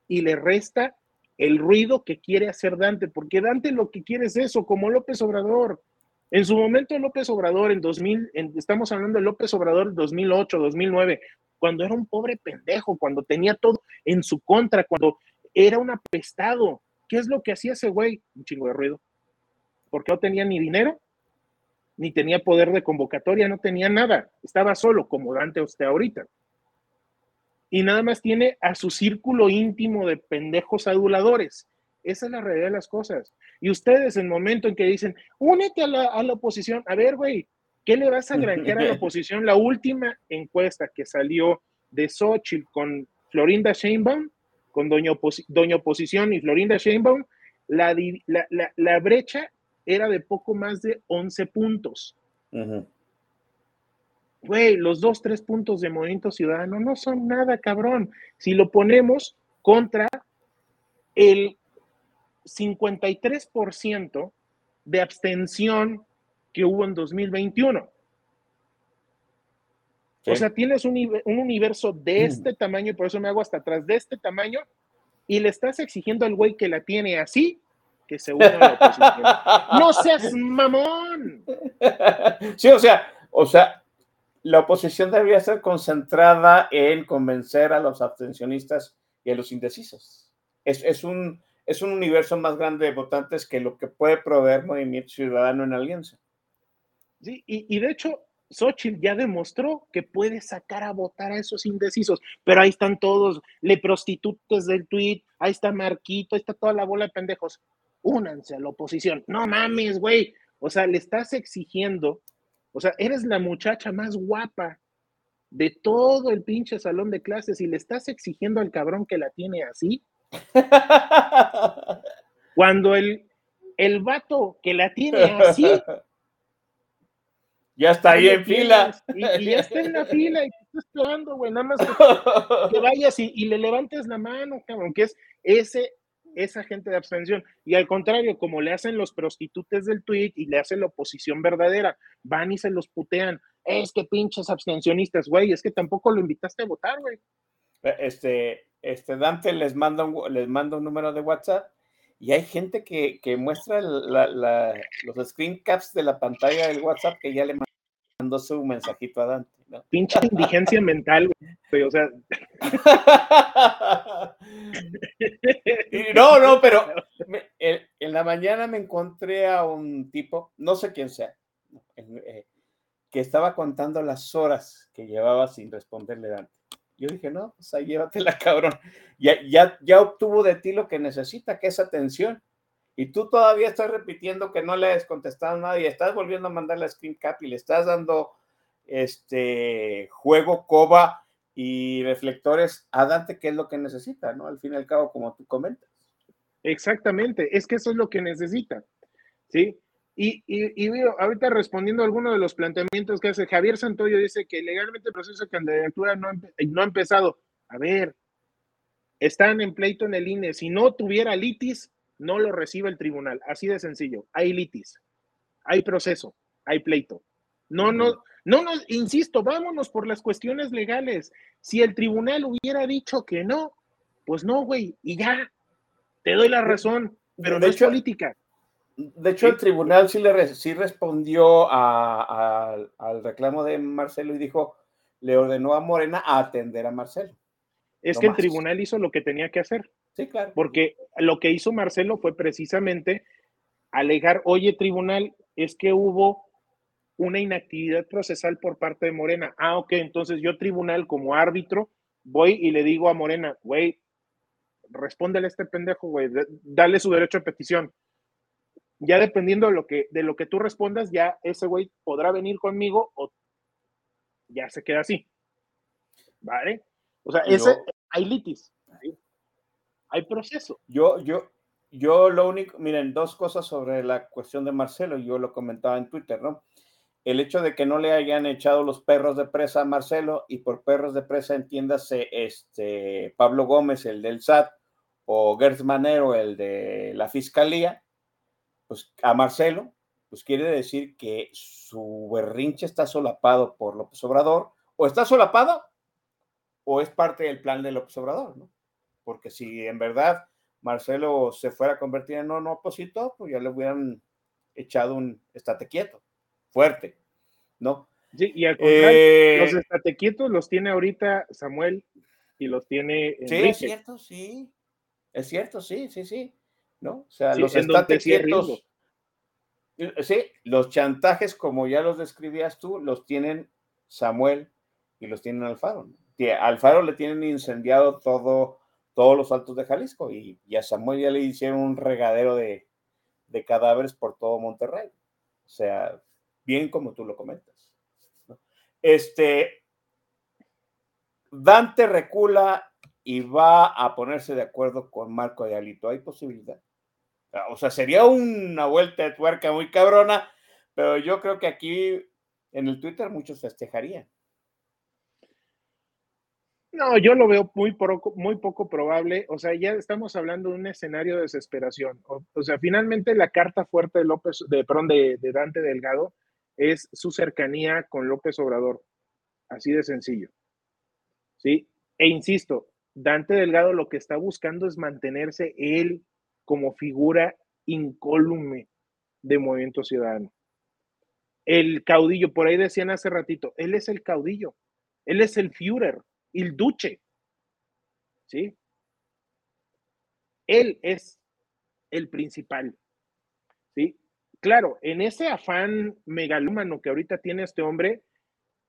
y le resta el ruido que quiere hacer Dante, porque Dante lo que quiere es eso, como López Obrador. En su momento López Obrador, en 2000, estamos hablando de López Obrador 2008, 2009, cuando era un pobre pendejo, cuando tenía todo en su contra, cuando era un apestado. ¿Qué es lo que hacía ese güey? Un chingo de ruido. Porque no tenía ni dinero, ni tenía poder de convocatoria, no tenía nada. Estaba solo, como Dante usted ahorita y nada más tiene a su círculo íntimo de pendejos aduladores. Esa es la realidad de las cosas. Y ustedes, en el momento en que dicen, únete a la, oposición, a ver, güey, ¿qué le vas a granjear a la oposición? La última encuesta que salió de Xochitl con Florinda Sheinbaum, con Doña, Oposición y Florinda Sheinbaum, la, la, brecha era de poco más de 11 puntos güey, los dos, tres puntos de Movimiento Ciudadano no son nada, cabrón. Si lo ponemos contra el 53% de abstención que hubo en 2021. O sea, tienes un, un, universo de mm. este tamaño, y por eso me hago hasta atrás, de este tamaño, y le estás exigiendo al güey que la tiene así, que se una a la oposición. ¡No seas mamón! Sí, o sea, o sea, la oposición debería ser concentrada en convencer a los abstencionistas y a los indecisos. Es, un, es un universo más grande de votantes que lo que puede proveer Movimiento Ciudadano en alianza. Sí, y, de hecho, Xochitl ya demostró que puede sacar a votar a esos indecisos, pero ahí están todos, le prostitutes del tweet, ahí está Marquito, ahí está toda la bola de pendejos. Únanse a la oposición. No mames, güey. O sea, le estás exigiendo o sea, eres la muchacha más guapa de todo el pinche salón de clases y le estás exigiendo al cabrón que la tiene así. Cuando el, el vato que la tiene así. Ya está ahí en fila. Y, ya está en la fila y te está esperando, güey. Nada más que, que vayas y, y, le levantes la mano, cabrón, que es ese esa gente de abstención. Y al contrario, como le hacen los prostitutes del tweet y le hacen la oposición verdadera, van y se los putean. Es que pinches abstencionistas, güey, es que tampoco lo invitaste a votar, güey. Eh, este, este Dante les manda un, les manda un número de WhatsApp y hay gente que, muestra los screen caps de la pantalla del WhatsApp que ya le mandó su mensajito a Dante. Pinche indigencia mental, güey. O sea. no, no, pero en la mañana me encontré a un tipo, no sé quién sea, eh, que estaba contando las horas que llevaba sin responderle Dante. Yo dije, no, o sea, llévatela, cabrón. Ya, ya, ya obtuvo de ti lo que necesita, que es atención. Y tú todavía estás repitiendo que no le has contestado nada y estás volviendo a mandar la screen cap y le estás dando este juego, coba y reflectores a Dante, que es lo que necesita, ¿no? Al fin y al cabo, como tú comentas. Exactamente, es que eso es lo que necesita, ¿sí? Y, y, ahorita respondiendo a alguno de los planteamientos que hace Javier Santoyo, dice que legalmente el proceso de candidatura no, no ha empezado. A ver, están en pleito en el INE. Si no tuviera litis, no lo recibe el tribunal. Así de sencillo. Hay litis, hay proceso, hay pleito. No, no, no nos, insisto, vámonos por las cuestiones legales. Si el tribunal hubiera dicho que no, pues no, güey, y ya, te doy la razón, pero de no hecho, es política. De hecho, el tribunal sí, le, sí respondió al reclamo de Marcelo y dijo, le ordenó a Morena a atender a Marcelo. Es que el tribunal hizo lo que tenía que hacer. Sí, claro. Porque lo que hizo Marcelo fue precisamente alegar, oye, tribunal, es que hubo una inactividad procesal por parte de Morena. Ah, ok, entonces yo, tribunal, como árbitro, voy y le digo a Morena, güey, respóndele a este pendejo, güey, dale su derecho a petición. Ya dependiendo de lo que, de lo que tú respondas, ya ese güey podrá venir conmigo o ya se queda así. ¿Vale? O sea, ese, hay litis, hay proceso. Yo, yo, yo lo único, miren, dos cosas sobre la cuestión de Marcelo, yo lo comentaba en Twitter, ¿no? El hecho de que no le hayan echado los perros de presa a Marcelo, y por perros de presa entiéndase este Pablo Gómez, el del SAT, o Gertz Manero, el de la Fiscalía, pues a Marcelo, pues quiere decir que su berrinche está solapado por López Obrador, o está solapado o es parte del plan de López Obrador, ¿no? Porque si en verdad Marcelo se fuera a convertir en un opositor, pues ya le hubieran echado un estate quieto, fuerte, ¿no? Sí, y al contrario, eh, los estate quietos los tiene ahorita Samuel y los tiene Enrique. Sí, es cierto, sí. Es cierto, sí, sí, sí. ¿No? O sea, los estate quietos. Sí, los chantajes, como ya los describías tú, los tienen Samuel y los tienen Alfaro. ¿no? Alfaro le tienen incendiado todo, todos los altos de Jalisco y, a Samuel ya le hicieron un regadero de, cadáveres por todo Monterrey. O sea, bien como tú lo comentas. Este, Dante recula y va a ponerse de acuerdo con Marco de Alito. ¿Hay posibilidad? O sea, sería una vuelta de tuerca muy cabrona, pero yo creo que aquí en el Twitter muchos festejarían. No, yo lo veo muy poco, muy poco probable. O sea, ya estamos hablando de un escenario de desesperación. O, sea, finalmente la carta fuerte de López, de, perdón, de, de Dante Delgado es su cercanía con López Obrador. Así de sencillo. ¿Sí? E insisto, Dante Delgado lo que está buscando es mantenerse él como figura incólume de Movimiento Ciudadano. El caudillo, por ahí decían hace ratito, él es el caudillo, él es el Führer, el duce. ¿Sí? Él es el principal. ¿Sí? Claro, en ese afán megalómano que ahorita tiene este hombre,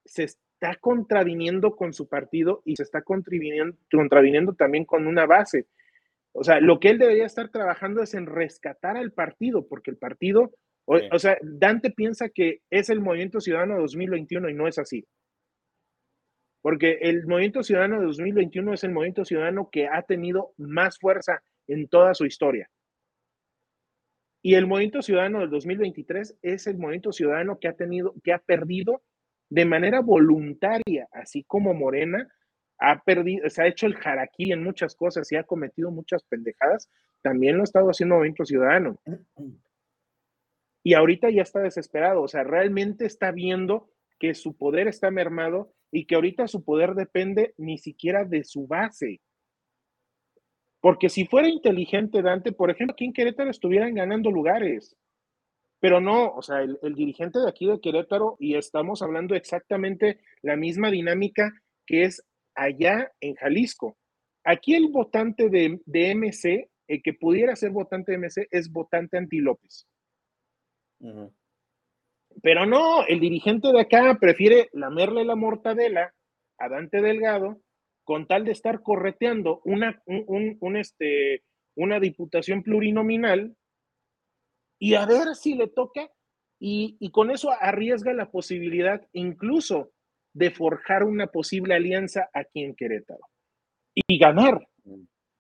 se está contraviniendo con su partido y se está contraviniendo, también con una base. O sea, lo que él debería estar trabajando es en rescatar al partido, porque el partido, o, o sea, Dante piensa que es el movimiento ciudadano 2021 y no es así. Porque el movimiento ciudadano de 2021 es el movimiento ciudadano que ha tenido más fuerza en toda su historia. Y el movimiento ciudadano del 2023 es el movimiento ciudadano que ha tenido, que ha perdido de manera voluntaria, así como Morena ha perdido, se ha hecho el jaraquí en muchas cosas y ha cometido muchas pendejadas, también lo ha estado haciendo Movimiento Ciudadano. Y ahorita ya está desesperado, o sea, realmente está viendo que su poder está mermado y que ahorita su poder depende ni siquiera de su base. Porque si fuera inteligente Dante, por ejemplo, aquí en Querétaro estuvieran ganando lugares. Pero no, o sea, el, dirigente de aquí de Querétaro, y estamos hablando exactamente la misma dinámica que es allá en Jalisco. Aquí el votante de, MC, el que pudiera ser votante de MC, es votante anti López. Pero no, el dirigente de acá prefiere lamerle la mortadela a Dante Delgado con tal de estar correteando una, un, este, una diputación plurinominal y a ver si le toca y, y con eso arriesga la posibilidad incluso de forjar una posible alianza aquí en Querétaro y ganar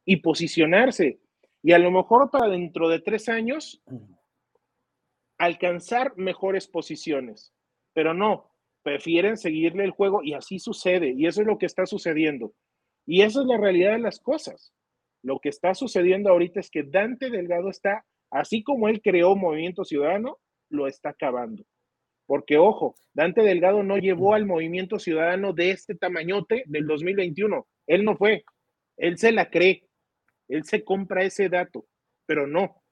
y posicionarse. Y a lo mejor para dentro de tres años alcanzar mejores posiciones. Pero no, prefieren seguirle el juego y así sucede. Y eso es lo que está sucediendo. Y esa es la realidad de las cosas. Lo que está sucediendo ahorita es que Dante Delgado está, así como él creó Movimiento Ciudadano, lo está acabando. Porque, ojo, Dante Delgado no llevó al movimiento ciudadano de este tamañote del 2021. Él no fue. Él se la cree. Él se compra ese dato. Pero no.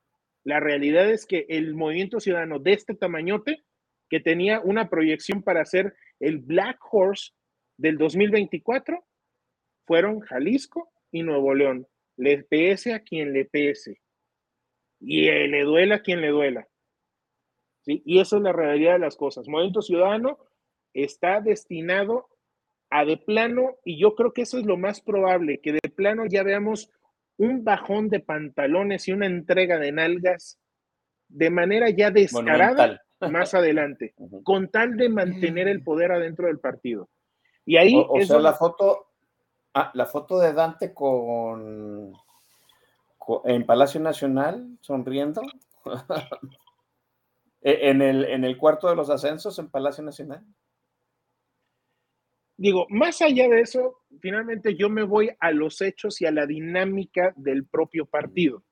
La realidad es que el movimiento ciudadano de este tamañote, que tenía una proyección para ser el Black Horse del 2024, fueron Jalisco y Nuevo León. Le pese a quien le pese. Y le duela a quien le duela. Y esa es la realidad de las cosas. Movimiento Ciudadano está destinado a de plano, y yo creo que eso es lo más probable, que de plano ya veamos un bajón de pantalones y una entrega de nalgas de manera ya descarada más adelante, con tal de mantener el poder adentro del partido. Y ahí o, sea, la foto, ah, la foto de Dante con, con en Palacio Nacional sonriendo. E, en el, en el cuarto de los ascensos en Palacio Nacional. Digo, más allá de eso, finalmente yo me voy a los hechos y a la dinámica del propio partido.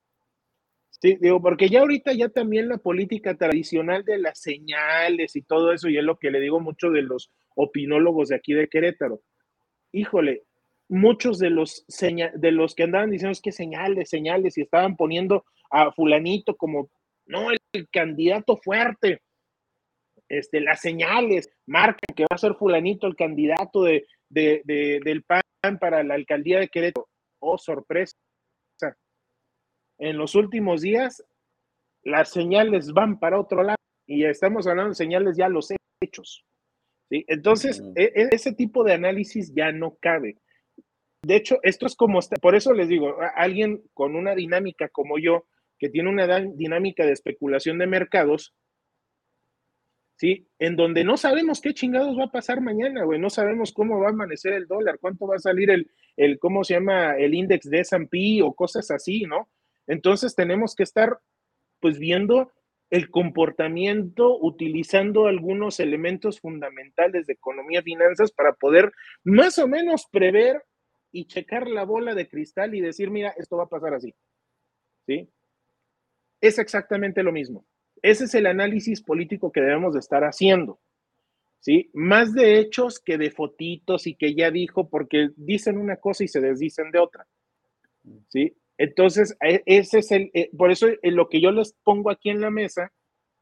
Sí, digo, porque ya ahorita ya también la política tradicional de las señales y todo eso, y es lo que le digo mucho de los opinólogos de aquí de Querétaro. Híjole, muchos de los, de los que andaban diciendo es que señales, señales, y estaban poniendo a fulanito como no el, candidato fuerte. Este, las señales marcan que va a ser fulanito el candidato de, del PAN para la alcaldía de Querétaro. Oh, sorpresa. En los últimos días, las señales van para otro lado y estamos hablando de señales ya los hechos. ¿sí? Entonces, e, e, ese tipo de análisis ya no cabe. De hecho, esto es como, por eso les digo, alguien con una dinámica como yo, que tiene una dinámica de especulación de mercados, ¿sí? En donde no sabemos qué chingados va a pasar mañana, güey, no sabemos cómo va a amanecer el dólar, cuánto va a salir el, el ¿cómo se llama? El índice de S&P o cosas así, ¿no? Entonces tenemos que estar, pues, viendo el comportamiento, utilizando algunos elementos fundamentales de economía y finanzas para poder más o menos prever y checar la bola de cristal y decir, mira, esto va a pasar así. ¿Sí? es exactamente lo mismo. Ese es el análisis político que debemos de estar haciendo. ¿Sí? Más de hechos que de fotitos y que ya dijo, porque dicen una cosa y se desdicen de otra. ¿Sí? Entonces, e, ese es el, eh, por eso eh, lo que yo les pongo aquí en la mesa,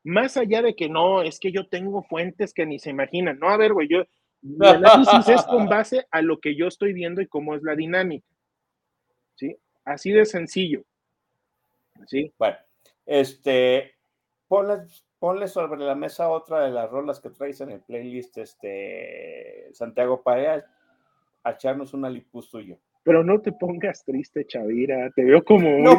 más allá de que no, es que yo tengo fuentes que ni se imaginan. No, a ver, güey, yo, mi análisis es con base a lo que yo estoy viendo y cómo es la dinámica. ¿Sí? Así de sencillo. ¿Sí? Bueno, este, ponle, sobre la mesa otra de las rolas que traes en el playlist, este, Santiago Paea, a echarnos una lipus tuyo. Pero no te pongas triste, Chavira, te veo como no,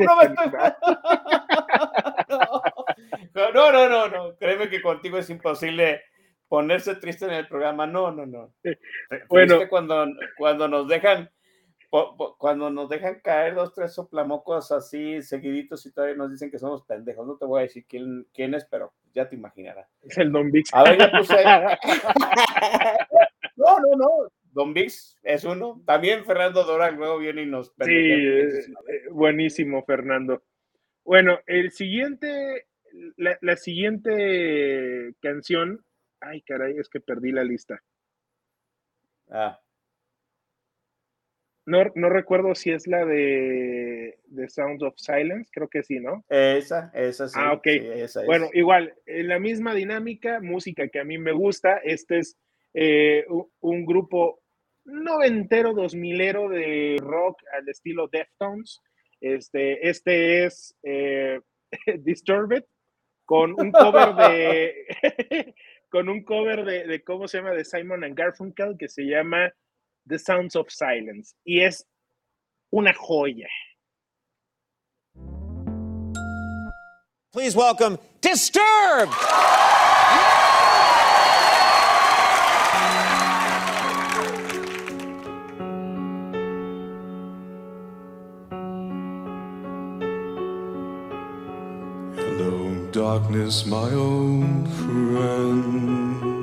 no, no, no, no, créeme que contigo es imposible ponerse triste en el programa, no, no, no. Bueno, cuando, cuando nos dejan cuando nos dejan caer dos, tres soplamocos así seguiditos y todavía nos dicen que somos pendejos, no te voy a decir quién, quién es, pero ya te imaginarás. Es el Don Vix. A ver, ya puse. no, no, no. Don Vix es uno. También Fernando Doran luego viene y nos Sí, eh, buenísimo, Fernando. Bueno, el siguiente, la, la siguiente canción. Ay, caray, es que perdí la lista. Ah. No, no recuerdo si es la de The Sounds of Silence, creo que sí, ¿no? Esa, esa sí. Ah, ok. bueno, igual, en la misma dinámica, música que a mí me gusta, este es eh, un grupo noventero, dos milero de rock al estilo Deftones. Este, este es eh, Disturbed, con un cover de, con un cover de, de, ¿cómo se llama? De Simon and Garfunkel, que se llama The Sounds of Silence y es una joya. Please welcome Disturbed! Hello, darkness, my old friend.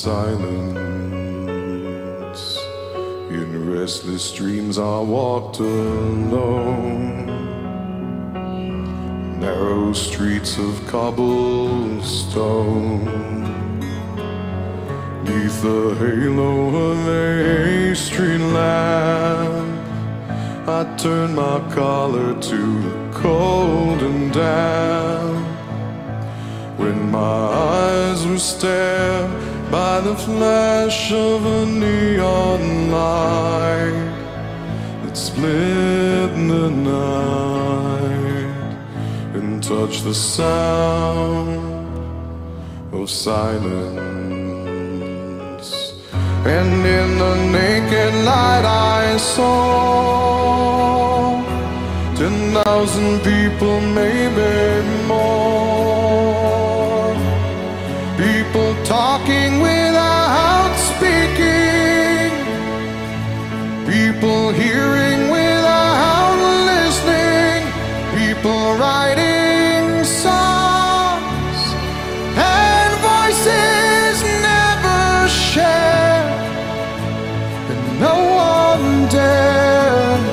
silence. In restless dreams, I walked alone. Narrow streets of cobblestone. Neath the halo of a street lamp, I turned my collar to the cold and damp. When my eyes were stared by the flash of a neon light that split the night and touched the sound of silence. And in the naked light I saw ten thousand people, maybe more. Talking without speaking, people hearing without listening, people writing songs. And voices never shared, and no one dared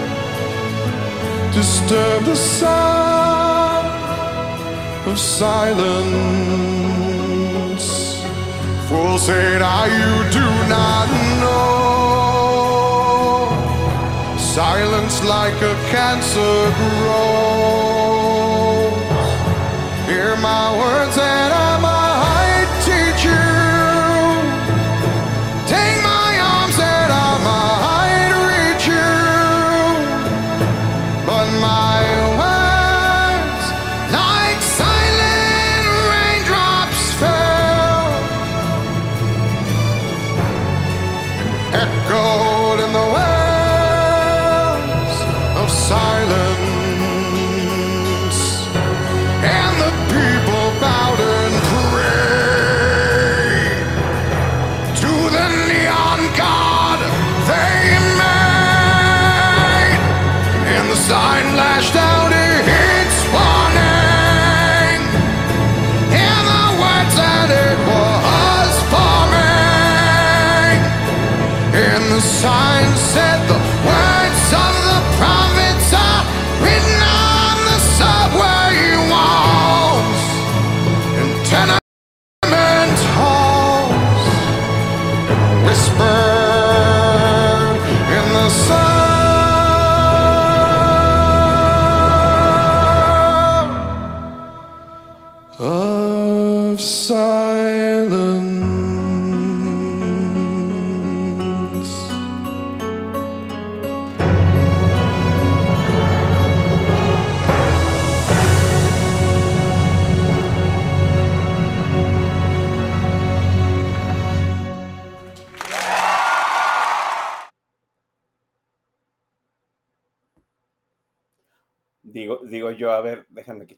disturb the sound of silence. Fools say that you do not know. Silence like a cancer grows. Hear my words and I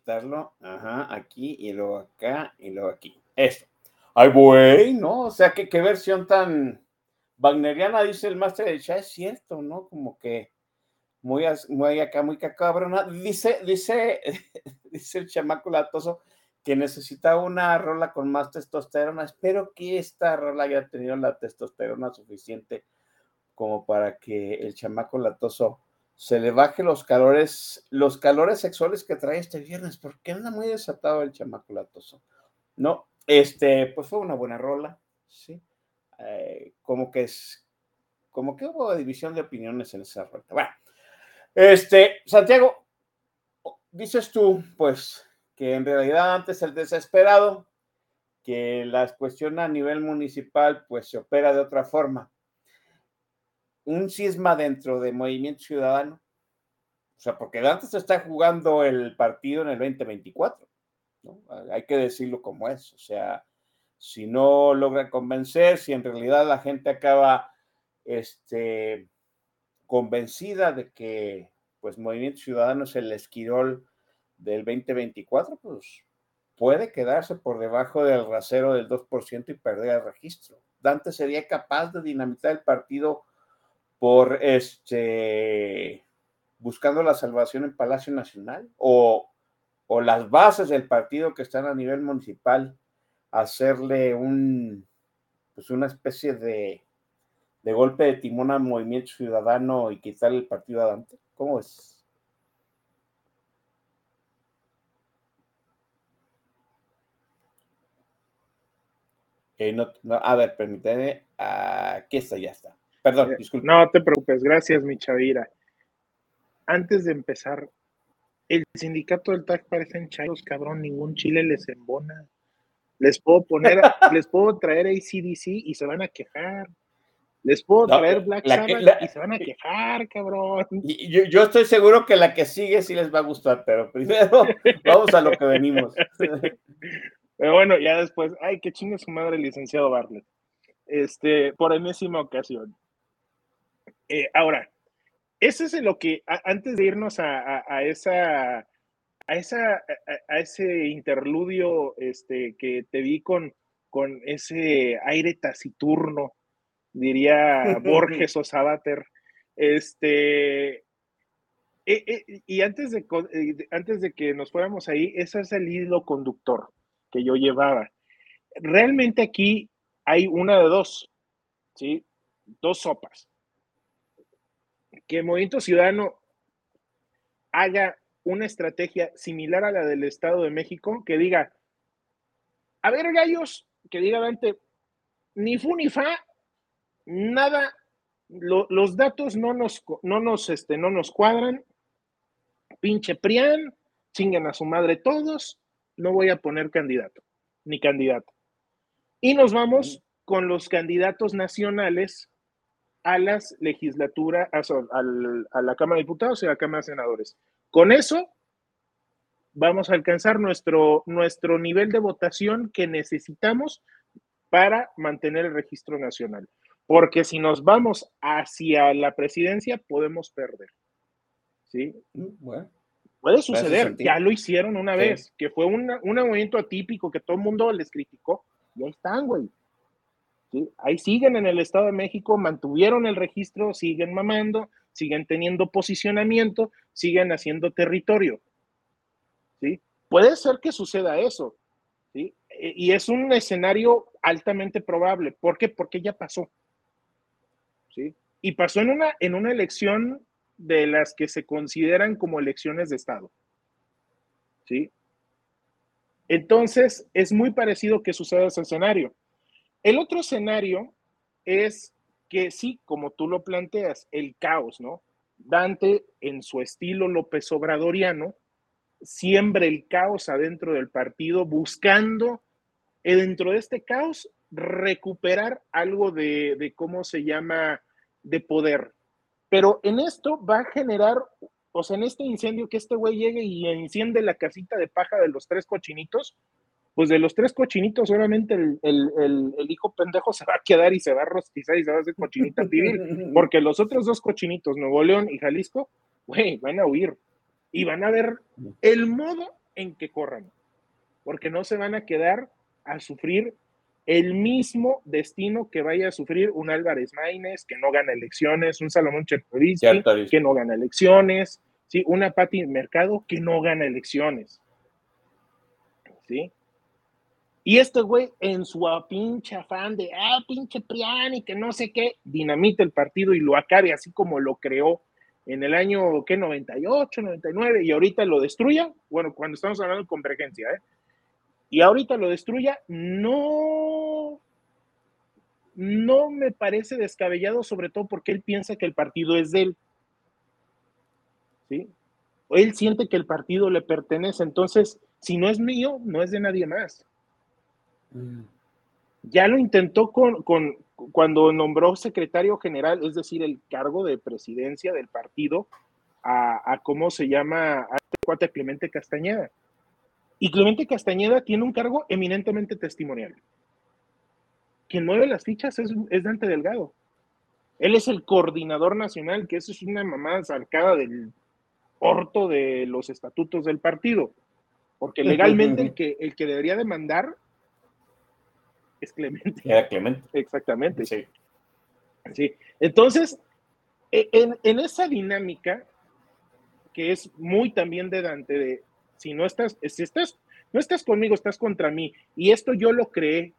quitarlo. Ajá, aquí y luego acá y luego aquí. Esto. Ay, güey, ¿no? O sea, ¿qué, qué versión tan wagneriana dice el máster de Chá? Es cierto, ¿no? Como que muy, muy acá, muy cabrona. Dice, dice, dice el chamaco latoso que necesita una rola con más testosterona. Espero que esta rola haya tenido la testosterona suficiente como para que el chamaco latoso se le baje los calores, los calores sexuales que trae este viernes, porque anda muy desatado el chamaco latoso. No, este, pues fue una buena rola, sí. Eh, como que es, como que hubo división de opiniones en esa rueda. Bueno, este, Santiago, dices tú, pues, que en realidad antes el desesperado, que la cuestión a nivel municipal, pues se opera de otra forma. Un cisma dentro de Movimiento Ciudadano. O sea, porque antes se está jugando el partido en el 2024. ¿no? Hay que decirlo como es. O sea, si no logra convencer, si en realidad la gente acaba este, convencida de que pues Movimiento Ciudadano es el esquirol del 2024, pues puede quedarse por debajo del rasero del 2% y perder el registro. Dante sería capaz de dinamitar el partido por este buscando la salvación en Palacio Nacional o, o las bases del partido que están a nivel municipal hacerle un pues una especie de, de golpe de timón al movimiento ciudadano y quitarle el partido a Dante. ¿Cómo es? Eh, a ver, permíteme. Aquí está, ya está. Perdón, disculpe. No te preocupes, gracias, mi Chavira. Antes de empezar, el sindicato del TAC parecen chayos, cabrón, ningún chile les embona. Les puedo poner, les puedo traer ACDC y se van a quejar. Les puedo No, traer Black la Sabbath que- la- y se van a quejar, cabrón. Y Yo, yo estoy seguro que la que sigue sí les va a gustar, pero primero vamos a lo que venimos. Pero bueno, ya después, ay, que chingue su madre licenciado Bartlett. Este, por enésima ocasión. Eh, ahora, ese es lo que, a- antes de irnos a, a- a esa, a esa, a, a ese interludio este, que te vi con, con ese aire taciturno, diría Borges o Sabater, este, eh, eh, y antes eh, de- antes de que nos fuéramos ahí, ese es el hilo conductor que yo llevaba. Realmente aquí hay una de dos, ¿sí? Dos sopas. Que el Movimiento Ciudadano haga una estrategia similar a la del Estado de México, que diga, a ver, gallos, que diga Dante, ni fu ni fa, nada, lo- los datos no nos, no nos, este, no nos cuadran, pinche Prián, chinguen a su madre todos, no voy a poner candidato, ni candidata. Y nos vamos con los candidatos nacionales a las legislaturas, a, a la Cámara de Diputados y a la Cámara de Senadores. Con eso vamos a alcanzar nuestro, nuestro nivel de votación que necesitamos para mantener el registro nacional. Porque si nos vamos hacia la presidencia, podemos perder. ¿Sí? Bueno, Puede suceder, ya lo hicieron una Sí. vez, que fue una- un movimiento atípico que todo el mundo les criticó, y ahí están, güey. Ahí siguen en el Estado de México, mantuvieron el registro, siguen mamando, siguen teniendo posicionamiento, siguen haciendo territorio. ¿Sí? Puede ser que suceda eso, ¿sí? E- Y es un escenario altamente probable. ¿Por qué? Porque ya pasó. ¿Sí? Y pasó en una, en una elección de las que se consideran como elecciones de Estado. ¿Sí? Entonces, es muy parecido que suceda ese escenario. El otro escenario es que sí, como tú lo planteas, el caos, ¿no? Dante, en su estilo López Obradoriano, siembra el caos adentro del partido, buscando eh, dentro de este caos recuperar algo de, de cómo se llama, de poder. Pero en esto va a generar, o sea, en este incendio que este güey llegue y enciende la casita de paja de los tres cochinitos, pues de los tres cochinitos, solamente el, el- el- el hijo pendejo se va a quedar y se va a rostizar y se va a hacer cochinita pibil, porque los otros dos cochinitos, Nuevo León y Jalisco, güey, van a huir y van a ver el modo en que corran, porque no se van a quedar a sufrir el mismo destino que vaya a sufrir un Álvarez Maínez que no gana elecciones, un Salomón Chertorivsky. que no gana elecciones, ¿sí? una Pati Mercado que no gana elecciones. ¿sí? Y este güey, en su pinche afán de, ah, pinche Prián y que no sé qué, dinamita el partido y lo acabe así como lo creó en el año, ¿qué? 98, 99, y ahorita lo destruya. Bueno, cuando estamos hablando de convergencia, ¿eh? Y ahorita lo destruya, no, no me parece descabellado, sobre todo porque él piensa que el partido es de él. ¿Sí? Él siente que el partido le pertenece, entonces, si no es mío, no es de nadie más. Mm. Ya lo intentó con, con, cuando nombró secretario general, es decir, el cargo de presidencia del partido, a, a cómo se llama, a este cuate Clemente Castañeda. Y Clemente Castañeda tiene un cargo eminentemente testimonial. Quien mueve las fichas es, es Dante Delgado. Él es el coordinador nacional, que eso es una mamá sacada del orto de los estatutos del partido. Porque legalmente el que, el que debería demandar es Clemente. Era Clemente. Exactamente. Sí. sí. Entonces, e, en, en, esa dinámica, que es muy también de Dante, de si no estás, si estás, no estás conmigo, estás contra mí, y esto yo lo creé,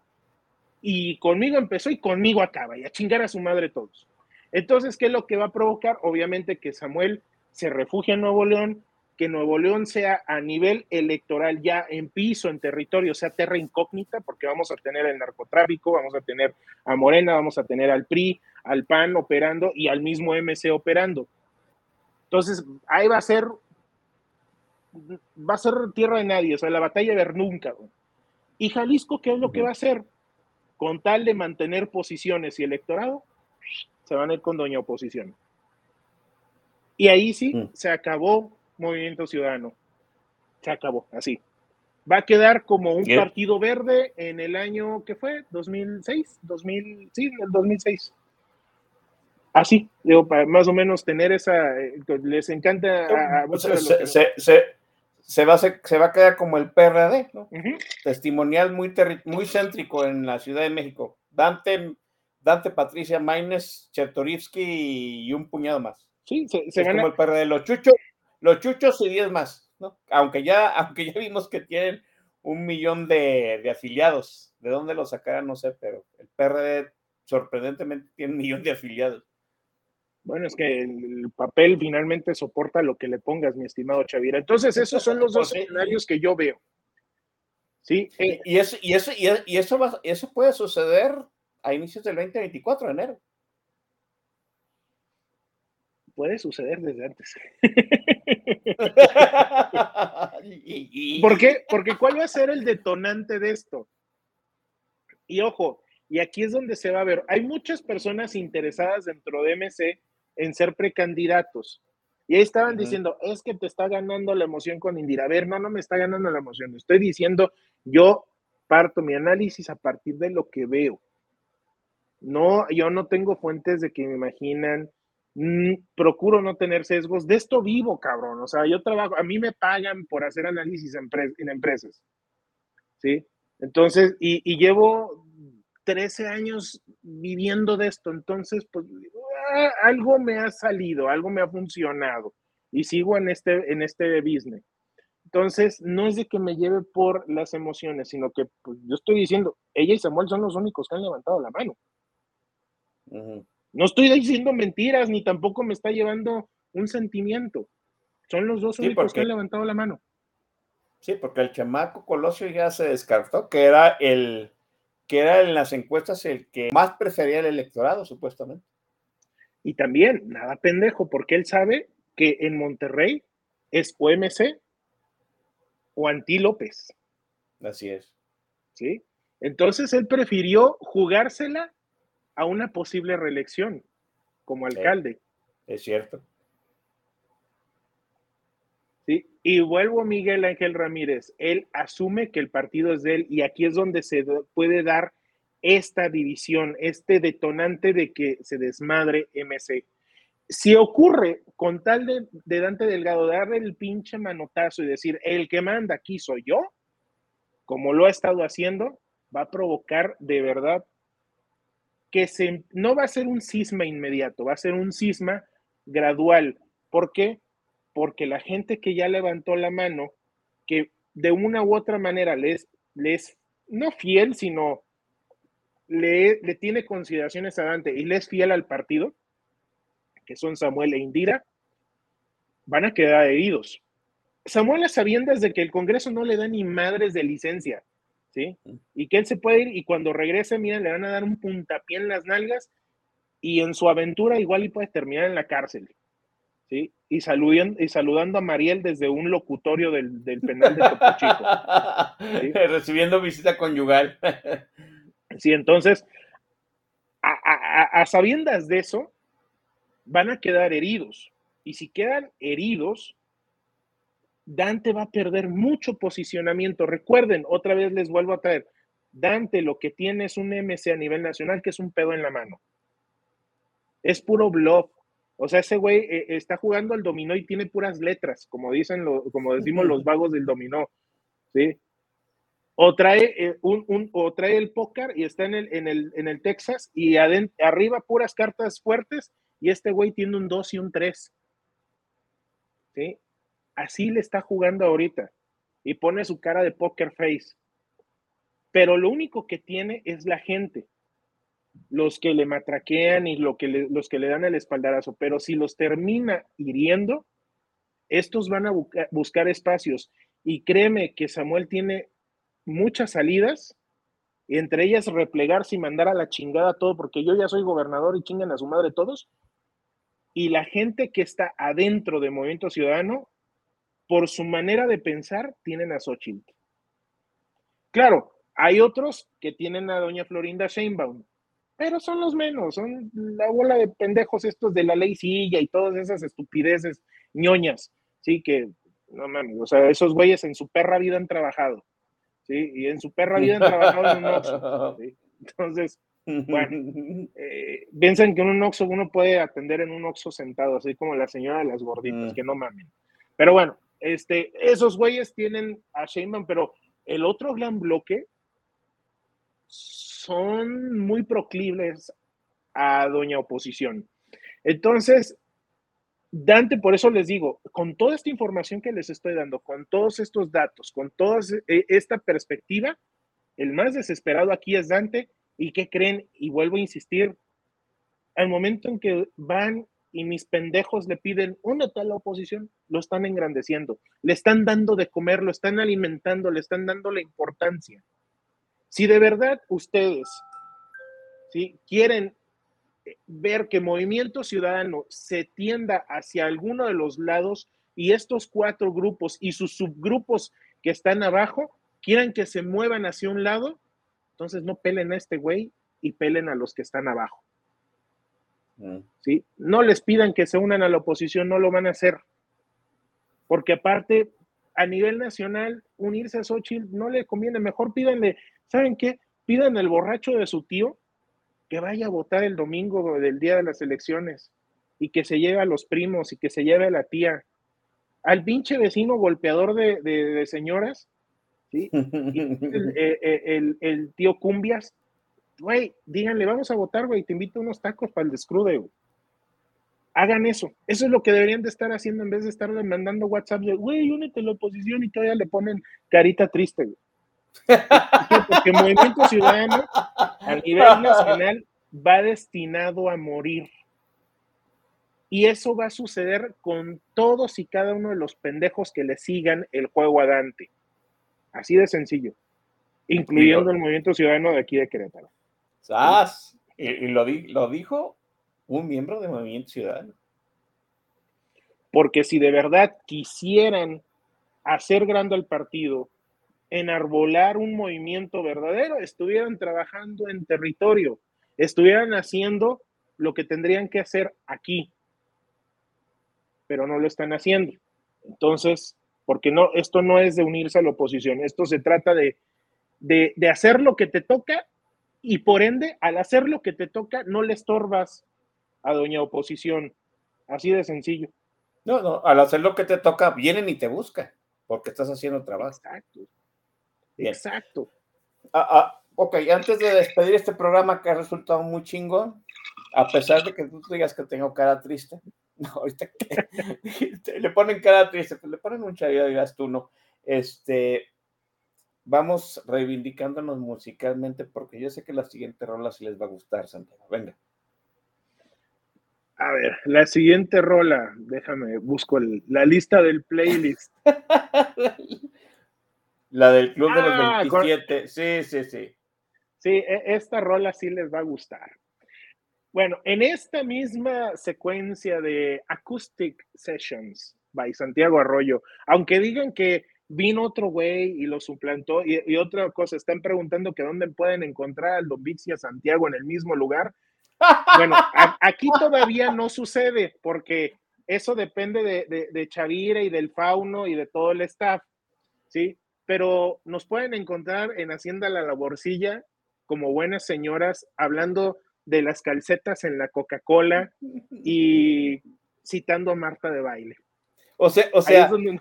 y conmigo empezó y conmigo acaba, y a chingar a su madre todos. Entonces, ¿qué es lo que va a provocar? Obviamente que Samuel se refugia en Nuevo León, que Nuevo León sea a nivel electoral ya en piso, en territorio, sea terra incógnita, porque vamos a tener el narcotráfico, vamos a tener a Morena, vamos a tener al PRI, al PAN operando y al mismo MC operando. Entonces, ahí va a ser, va a ser tierra de nadie, o sea, la batalla de ver nunca. Y Jalisco, ¿qué es lo que va a hacer? Con tal de mantener posiciones y electorado, se van a ir con doña oposición. Y ahí sí, mm. se acabó Movimiento Ciudadano. Se acabó, así. Va a quedar como un partido verde en el año que fue, 2006, 2000, sí, el 2006. Así, digo, para más o menos tener esa, eh, les encanta a, se, va a se va a quedar como el PRD, ¿no? Testimonial muy, muy céntrico en la Ciudad de México. Dante, Dante Patricia Maines, Chertorivsky y un puñado más. Sí, se, es como el PRD, los chuchos, los chuchos y 10 más, ¿no? Aunque ya, aunque ya vimos que tienen un millón de, afiliados. ¿De dónde lo sacarán? No sé, pero el PRD sorprendentemente tiene un millón de afiliados. Bueno, es que el papel finalmente soporta lo que le pongas, mi estimado Chavira. Entonces, esos son los dos escenarios que yo veo. Sí. Eh, y, eso, y, eso, y eso, va, eso puede suceder a inicios del 2024 de enero puede suceder desde antes. ¿Por qué? Porque ¿cuál va a ser el detonante de esto? Y ojo, y aquí es donde se va a ver, hay muchas personas interesadas dentro de MC en ser precandidatos. Y ahí estaban diciendo, es que te está ganando la emoción con Indira. A ver, no, no me está ganando la emoción. Estoy diciendo, yo parto mi análisis a partir de lo que veo. No, yo no tengo fuentes de que me imaginan, Mm, procuro no tener sesgos. De esto vivo, cabrón. O sea, yo trabajo, a mí me pagan por hacer análisis en, empresas. ¿Sí? Entonces, y, llevo 13 años viviendo de esto. Entonces, pues, ah, algo me ha salido, algo me ha funcionado. Y sigo en este, en este business. Entonces, no es de que me lleve por las emociones, sino que pues, yo estoy diciendo, ella y Samuel son los únicos que han levantado la mano. No estoy diciendo mentiras, ni tampoco me está llevando un sentimiento. Son los dos únicos que han levantado la mano. Sí, porque el chamaco Colosio ya se descartó, que era el que era en las encuestas el que más prefería el electorado, supuestamente. Y también, nada pendejo, porque él sabe que en Monterrey es OMC o Anti López. Así es. ¿Sí? Entonces él prefirió jugársela a una posible reelección como alcalde. es cierto. Sí, y vuelvo a Miguel Ángel Ramírez. Él asume que el partido es de él y aquí es donde se puede dar esta división, este detonante de que se desmadre MC. Si ocurre con tal de, de Dante Delgado darle el pinche manotazo y decir, el que manda aquí soy yo, como lo ha estado haciendo, va a provocar de verdad que se, no va a ser un cisma inmediato, va a ser un cisma gradual. ¿Por qué? Porque la gente que ya levantó la mano, que de una u otra manera les, les no fiel, sino le, le tiene consideraciones a Dante y le es fiel al partido, que son Samuel e Indira, van a quedar heridos. Samuel sabía desde que el Congreso no le da ni madres de licencia. ¿Sí? Y que él se puede ir y cuando regrese, miren, le van a dar un puntapié en las nalgas y en su aventura igual y puede terminar en la cárcel, ¿sí? Y, saludando, y saludando a Mariel desde un locutorio del, del penal de Topo Chico. ¿sí? Recibiendo visita conyugal. Sí, entonces, a, a, a, sabiendas de eso, van a quedar heridos. Y si quedan heridos, Dante va a perder mucho posicionamiento. Recuerden, otra vez les vuelvo a traer, Dante lo que tiene es un MC a nivel nacional que es un pedo en la mano. Es puro bluff. O sea, ese güey eh, está jugando al dominó y tiene puras letras, como dicen, lo, como decimos los vagos del dominó. ¿sí? O trae, eh, un, un, o trae el póker y está en el, en el, en el Texas y arriba puras cartas fuertes y este güey tiene un 2 y un 3. ¿Sí? Así le está jugando ahorita y pone su cara de poker face. Pero lo único que tiene es la gente, los que le matraquean y lo que le, los que le dan el espaldarazo. Pero si los termina hiriendo, estos van a buscar, espacios. Y créeme que Samuel tiene muchas salidas, entre ellas replegarse y mandar a la chingada todo, porque yo ya soy gobernador y chingan a su madre todos. Y la gente que está adentro de Movimiento Ciudadano por su manera de pensar, tienen a Xochitl. Claro, hay otros que tienen a doña Florinda Sheinbaum, pero son los menos, son la bola de pendejos estos de la ley silla y todas esas estupideces ñoñas, sí, que, no mames, o sea, esos güeyes en su perra vida han trabajado, sí, y en su perra vida han trabajado en un Oxxo, ¿sí? Entonces, bueno, eh, piensan que en un Oxxo uno puede atender en un Oxxo sentado, así como la señora de las gorditas, mm. que no mamen. Pero bueno, este, esos güeyes tienen a Sheinbaum, pero el otro gran bloque son muy proclives a doña oposición. Entonces, Dante, por eso les digo, con toda esta información que les estoy dando, con todos estos datos, con toda e, esta perspectiva, el más desesperado aquí es Dante. ¿Y qué creen? Y vuelvo a insistir, al momento en que van y mis pendejos le piden, únete a la oposición, lo están engrandeciendo, le están dando de comer, lo están alimentando, le están dando la importancia. Si de verdad ustedes ¿sí? quieren eh, ver que Movimiento Ciudadano se tienda hacia alguno de los lados y estos cuatro grupos y sus subgrupos que están abajo quieran que se muevan hacia un lado, entonces no pelen a este güey y pelen a los que están abajo. ¿Sí? No les pidan que se unan a la oposición, no lo van a hacer. Porque aparte, a nivel nacional, unirse a Xochitl no le conviene. Mejor pídanle, ¿saben qué? Pidan al borracho de su tío que vaya a votar el domingo del día de las elecciones y que se lleve a los primos y que se lleve a la tía. Al pinche vecino golpeador de, de, señoras, ¿sí? el, el, el, tío Cumbias, güey, díganle, vamos a votar, güey, te invito a unos tacos para el descrude, güey. Hagan eso. Eso es lo que deberían de estar haciendo en vez de estarle mandando WhatsApp de, güey, únete a la oposición y todavía le ponen carita triste, güey. Porque Movimiento Ciudadano a nivel nacional va destinado a morir. Y eso va a suceder con todos y cada uno de los pendejos que le sigan el juego a Dante. Así de sencillo. Incluyendo el Movimiento Ciudadano de aquí de Querétaro. ¡Sas! Y, lo, lo dijo un miembro del Movimiento Ciudadano. Porque si de verdad quisieran hacer grande al partido, enarbolar un movimiento verdadero, estuvieran trabajando en territorio, estuvieran haciendo lo que tendrían que hacer aquí, pero no lo están haciendo. Entonces, porque no, esto no es de unirse a la oposición, esto se trata de, de, de hacer lo que te toca y por ende, al hacer lo que te toca, no le estorbas a doña oposición. Así de sencillo. No, no, al hacer lo que te toca, vienen y te buscan, porque estás haciendo trabajo. Exacto. Exacto. Ah, ah, ok, antes de despedir este programa que ha resultado muy chingón, a pesar de que tú digas que tengo cara triste, no, ahorita que, le ponen cara triste, pues le ponen mucha vida, digas tú, no. Este, vamos reivindicándonos musicalmente porque yo sé que la siguiente rola sí les va a gustar, Santiago. Venga. A ver, la siguiente rola, déjame, busco la lista del playlist. La del Club de Ah, los con- 27. Sí, sí, sí. Sí, e- esta rola sí les va a gustar. Bueno, en esta misma secuencia de Acoustic Sessions by Santiago Arroyo, aunque digan que vino otro güey y lo suplantó, y, y otra cosa, están preguntando que dónde pueden encontrar al Don Vix y a Santiago en el mismo lugar. Bueno, a- aquí todavía no sucede, porque eso depende de, de, de Chavira y del Fauno y de todo el staff, ¿sí? Pero nos pueden encontrar en Hacienda La Laborcilla como buenas señoras hablando de las calcetas en la Coca-Cola y citando a Marta de baile. O sea, o sea donde-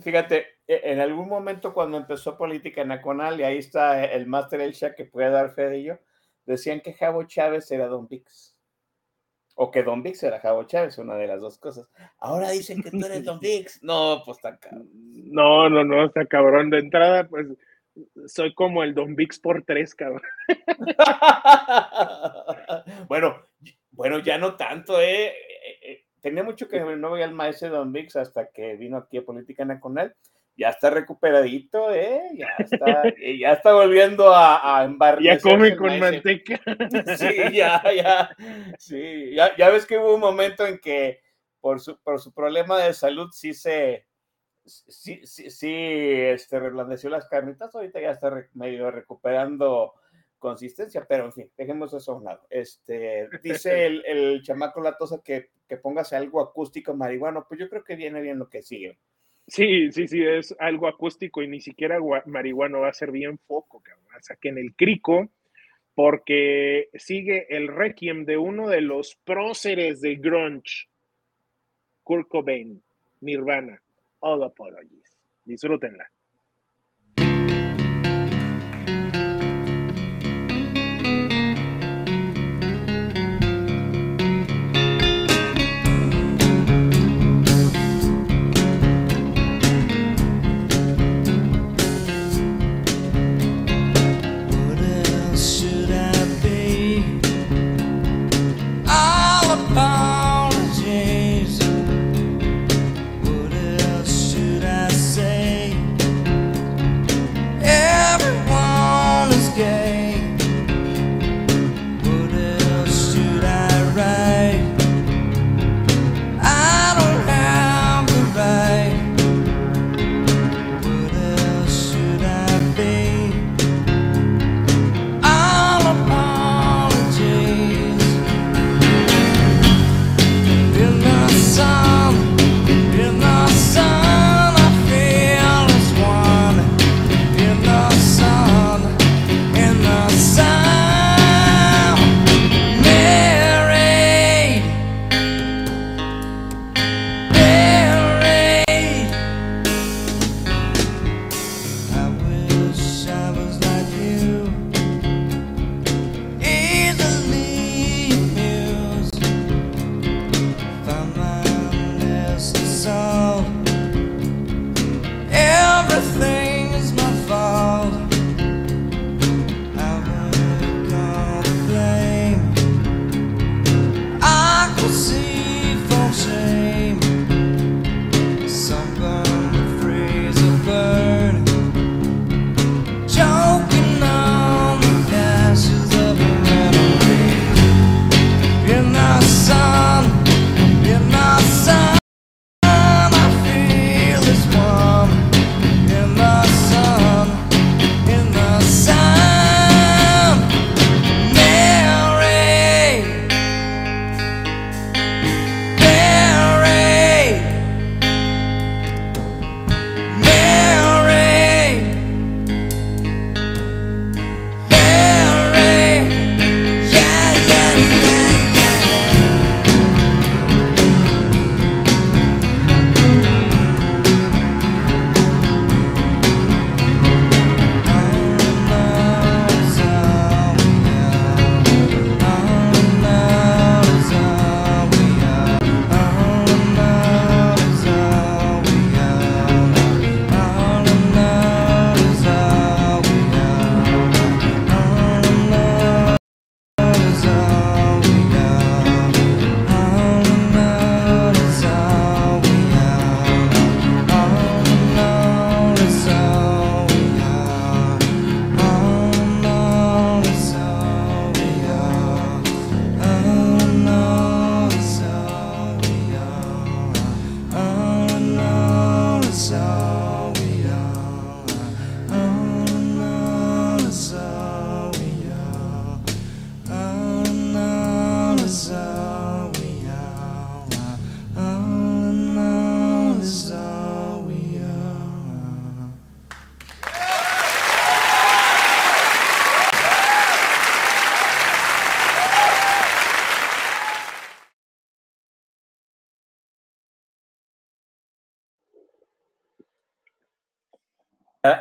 fíjate, e- en algún momento cuando empezó política nacional, y ahí está el máster Elcha que puede dar fe de ello, decían que Javo Chávez era Don Vix. O que Don Vix era Javo Chávez, una de las dos cosas. Ahora dicen que tú eres Don Vix. No, pues tan cabrón. No, no, no, está cabrón. De entrada, pues soy como el Don Vix por tres, cabrón. bueno, bueno, ya no tanto, ¿eh? Tenía mucho que no veía al maestro Don Vix hasta que vino aquí a Política Nacional. Ya está recuperadito, ¿eh? Ya está, ya está volviendo a, a embarnecerse Ya come con maese. manteca. Sí, ya, ya. Sí, ya, ya ves que hubo un momento en que por su, por su problema de salud sí se, sí, sí, sí, este, reblandeció las carnitas. Ahorita ya está medio recuperando consistencia, pero en fin, dejemos eso a un lado. Este, dice el, el chamaco latosa que, que póngase algo acústico marihuano, pues yo creo que viene bien lo que sigue. Sí, sí, sí, es algo acústico y ni siquiera marihuana va a ser bien foco, cabrón. Saquen el crico porque sigue el requiem de uno de los próceres del grunge, Kurt Cobain, Nirvana, All Apologies. Disfrútenla.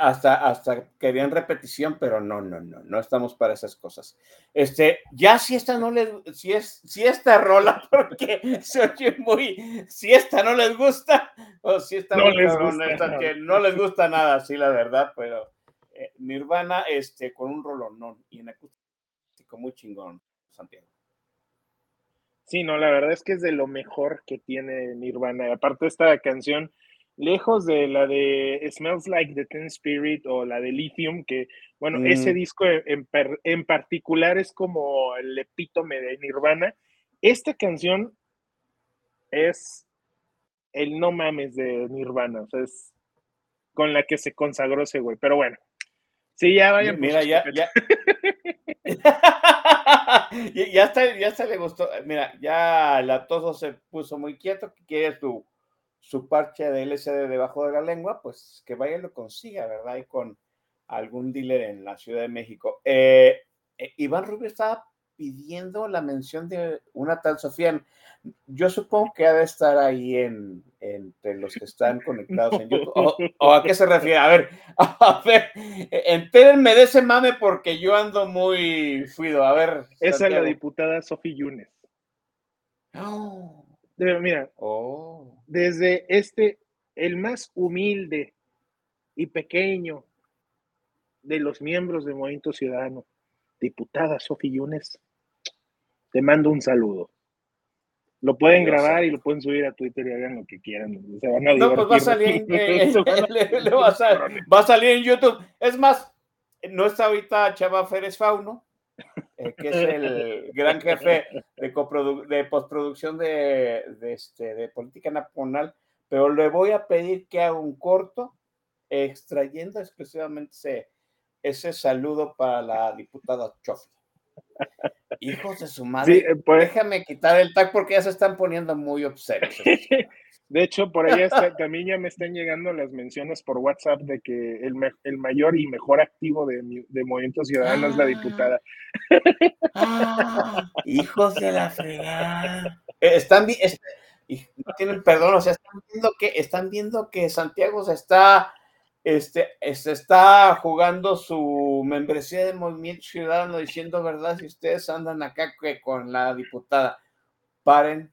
Hasta, hasta querían repetición, pero no, no, no, no estamos para esas cosas. Este, ya si esta no les, si es, si esta rola, porque se oye muy, si esta no les gusta, o si esta No les gusta esta nada. que no les gusta nada, sí, la verdad, pero eh, Nirvana, este, con un rolonón y en acústico muy chingón, Santiago. Sí, no, la verdad es que es de lo mejor que tiene Nirvana. Aparte esta canción, lejos de la de Smells Like the Teen Spirit o la de Lithium, que, bueno, Mm. ese disco en, en particular es como el epítome de Nirvana. Esta canción es el no mames de Nirvana, o sea, es con la que se consagró ese güey. Pero bueno, sí, ya vayan. por Mira, ya, copetas. ya, ya está, ya se le gustó. Mira, ya la toso se puso muy quieto, que quiere su, su parche de LSD debajo de la lengua, pues que vaya y lo consiga, ¿verdad? Y con algún dealer en la Ciudad de México. Eh, eh, Iván Rubio estaba pidiendo la mención de una tal Sofía. Yo supongo que ha de estar ahí en, entre los que están conectados en YouTube. ¿O, o a qué se refiere? A ver, a ver, entérenme de ese mame porque yo ando muy fluido. A ver. Esa es la diputada Sophie Yunes. Oh, De- mira, oh. desde este, el más humilde y pequeño de los miembros del Movimiento Ciudadano, diputada Sofi Yunes, te mando un saludo. Lo pueden Dios grabar y lo pueden subir a Twitter y hagan lo que quieran. Se van a No, pues va a salir, en- eh, le- le va, a sal- va a salir en YouTube. Es más, no está ahorita Chava Férez Fauno, eh, que es el gran jefe de, de postproducción de, de, este, de política nacional, pero le voy a pedir que haga un corto extrayendo exclusivamente ese, ese saludo para la diputada Chofli. Hijos de su madre. Sí, eh, pues- Déjame quitar el tag porque ya se están poniendo muy obscenos. De hecho, por ahí está- también ya me están llegando las menciones por WhatsApp de que el, me- el mayor y mejor activo de, mi- de Movimiento Ciudadano es la Ah. diputada. Ah, hijos de la fregada. Eh, Están vi- es- y no tienen perdón, o sea, están viendo que están viendo que Santiago se está este se está jugando su membresía de Movimiento Ciudadano diciendo verdad si ustedes andan acá que con la diputada. Paren,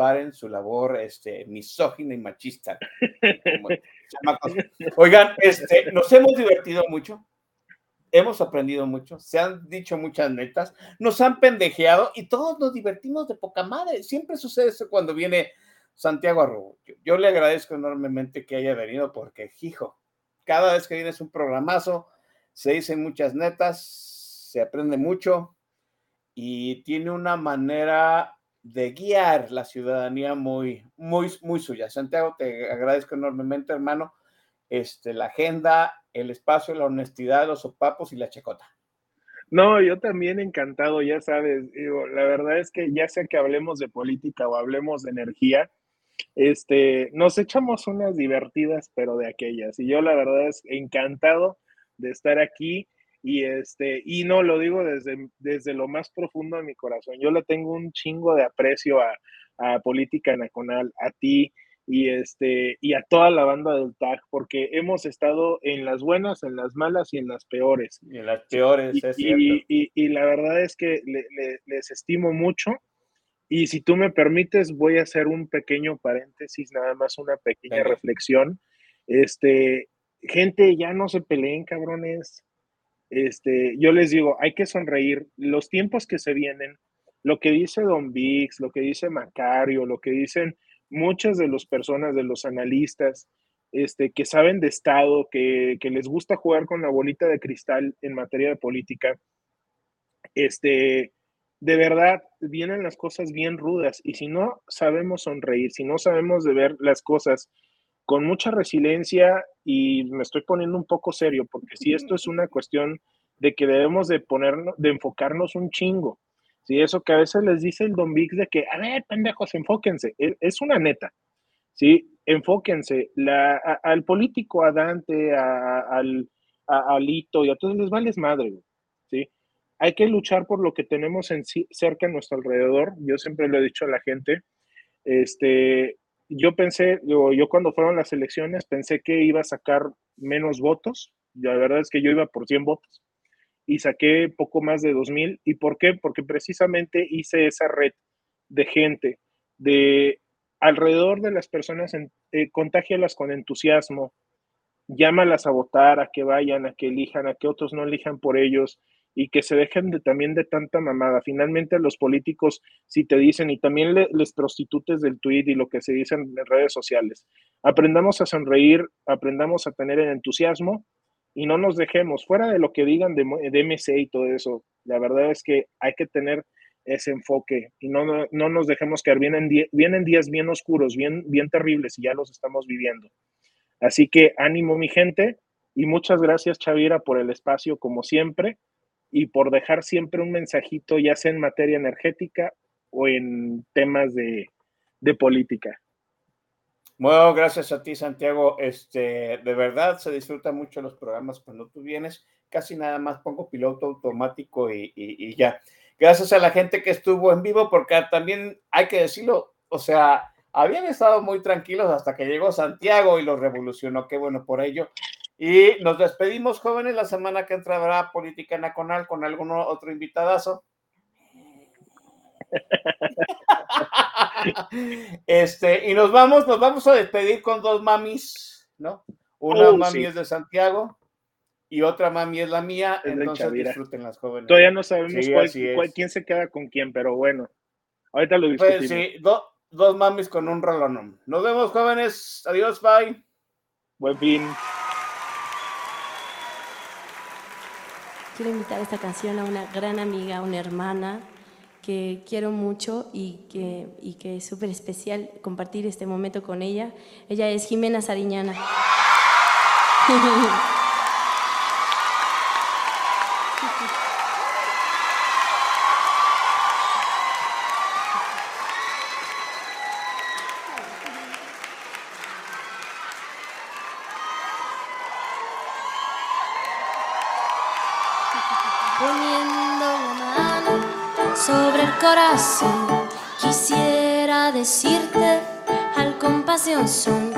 paren su labor este misógina y machista. Oigan, este nos hemos divertido mucho. Hemos aprendido mucho, se han dicho muchas netas, nos han pendejeado y todos nos divertimos de poca madre. Siempre sucede eso cuando viene Santiago Arrobo. Yo, yo le agradezco enormemente que haya venido porque, hijo, cada vez que viene un programazo, se dicen muchas netas, se aprende mucho y tiene una manera de guiar la ciudadanía muy, muy, muy suya. Santiago, te agradezco enormemente, hermano. Este, la agenda, el espacio, la honestidad, los sopapos y la chacota. No, yo también encantado, ya sabes, la verdad es que ya sea que hablemos de política o hablemos de energía, este, nos echamos unas divertidas, pero de aquellas. Y yo la verdad es encantado de estar aquí y este, y no lo digo desde, desde lo más profundo de mi corazón. Yo le tengo un chingo de aprecio a, a Política Nacional, a ti y este, y a toda la banda del TAG, porque hemos estado en las buenas, en las malas y en las peores. Y en las peores, Y, es y- cierto. y- y la verdad es que le- le- les estimo mucho. Y si tú me permites, voy a hacer un pequeño paréntesis, nada más una pequeña Venga. reflexión. Este, gente, ya no se peleen, cabrones. Este, yo les digo, hay que sonreír. Los tiempos que se vienen, lo que dice Don Vix, lo que dice Macario, lo que dicen muchas de las personas, de los analistas, este, que saben de Estado, que, que les gusta jugar con la bolita de cristal en materia de política, este, de verdad vienen las cosas bien rudas y si no sabemos sonreír, si no sabemos de ver las cosas con mucha resiliencia y me estoy poniendo un poco serio porque si esto es una cuestión de que debemos de ponernos, de enfocarnos un chingo. Si eso que a veces les dice el Don Vix de que, a ver, pendejos, enfóquense, es, es una neta. Sí, enfóquense. La, a- al político, a Dante, a, al, a, a Lito y a todos les vales madre, ¿sí? Hay que luchar por lo que tenemos en sí- cerca a nuestro alrededor. Yo siempre lo he dicho a la gente. Este, yo pensé, digo, yo cuando fueron las elecciones pensé que iba a sacar menos votos. La verdad es que yo iba por 100 votos y saqué poco más de 2.000. ¿Y por qué? Porque precisamente hice esa red de gente, de alrededor de las personas, eh, contágialas con entusiasmo, llámalas a votar, a que vayan, a que elijan, a que otros no elijan por ellos y que se dejen de, también de tanta mamada. Finalmente los políticos, si te dicen, y también les prostitutes del tweet y lo que se dice en redes sociales, aprendamos a sonreír, aprendamos a tener el entusiasmo y no nos dejemos, fuera de lo que digan de, de MC y todo eso, la verdad es que hay que tener ese enfoque y no, no, nos dejemos caer. Vienen, vienen días bien oscuros, bien, bien terribles y ya los estamos viviendo. Así que ánimo mi gente y muchas gracias Chavira por el espacio como siempre y por dejar siempre un mensajito ya sea en materia energética o en temas de, de política. Bueno, gracias a ti, Santiago. Este, de verdad se disfrutan mucho los programas cuando tú vienes. Casi nada más pongo piloto automático y, y, ya. Gracias a la gente que estuvo en vivo, porque también hay que decirlo, o sea, habían estado muy tranquilos hasta que llegó Santiago y los revolucionó. Qué bueno por ello. Y nos despedimos, jóvenes. La semana que entra habrá Política Nacional con algún otro invitadazo. este, y nos vamos, nos vamos a despedir con dos mamis, ¿no? Una Oh, mami sí. es de Santiago y otra mami es la mía, Es entonces disfruten las jóvenes. Todavía no sabemos Sí, cuál- cuál- quién se queda con quién, pero bueno, ahorita lo Pues discutimos. sí, do- dos mamis con un rolón. Nos vemos, jóvenes. Adiós, bye. Buen fin. Quiero invitar esta canción a una gran amiga, una hermana que quiero mucho y que, y que es súper especial compartir este momento con ella. Ella es Jimena Sariñana. al compasión son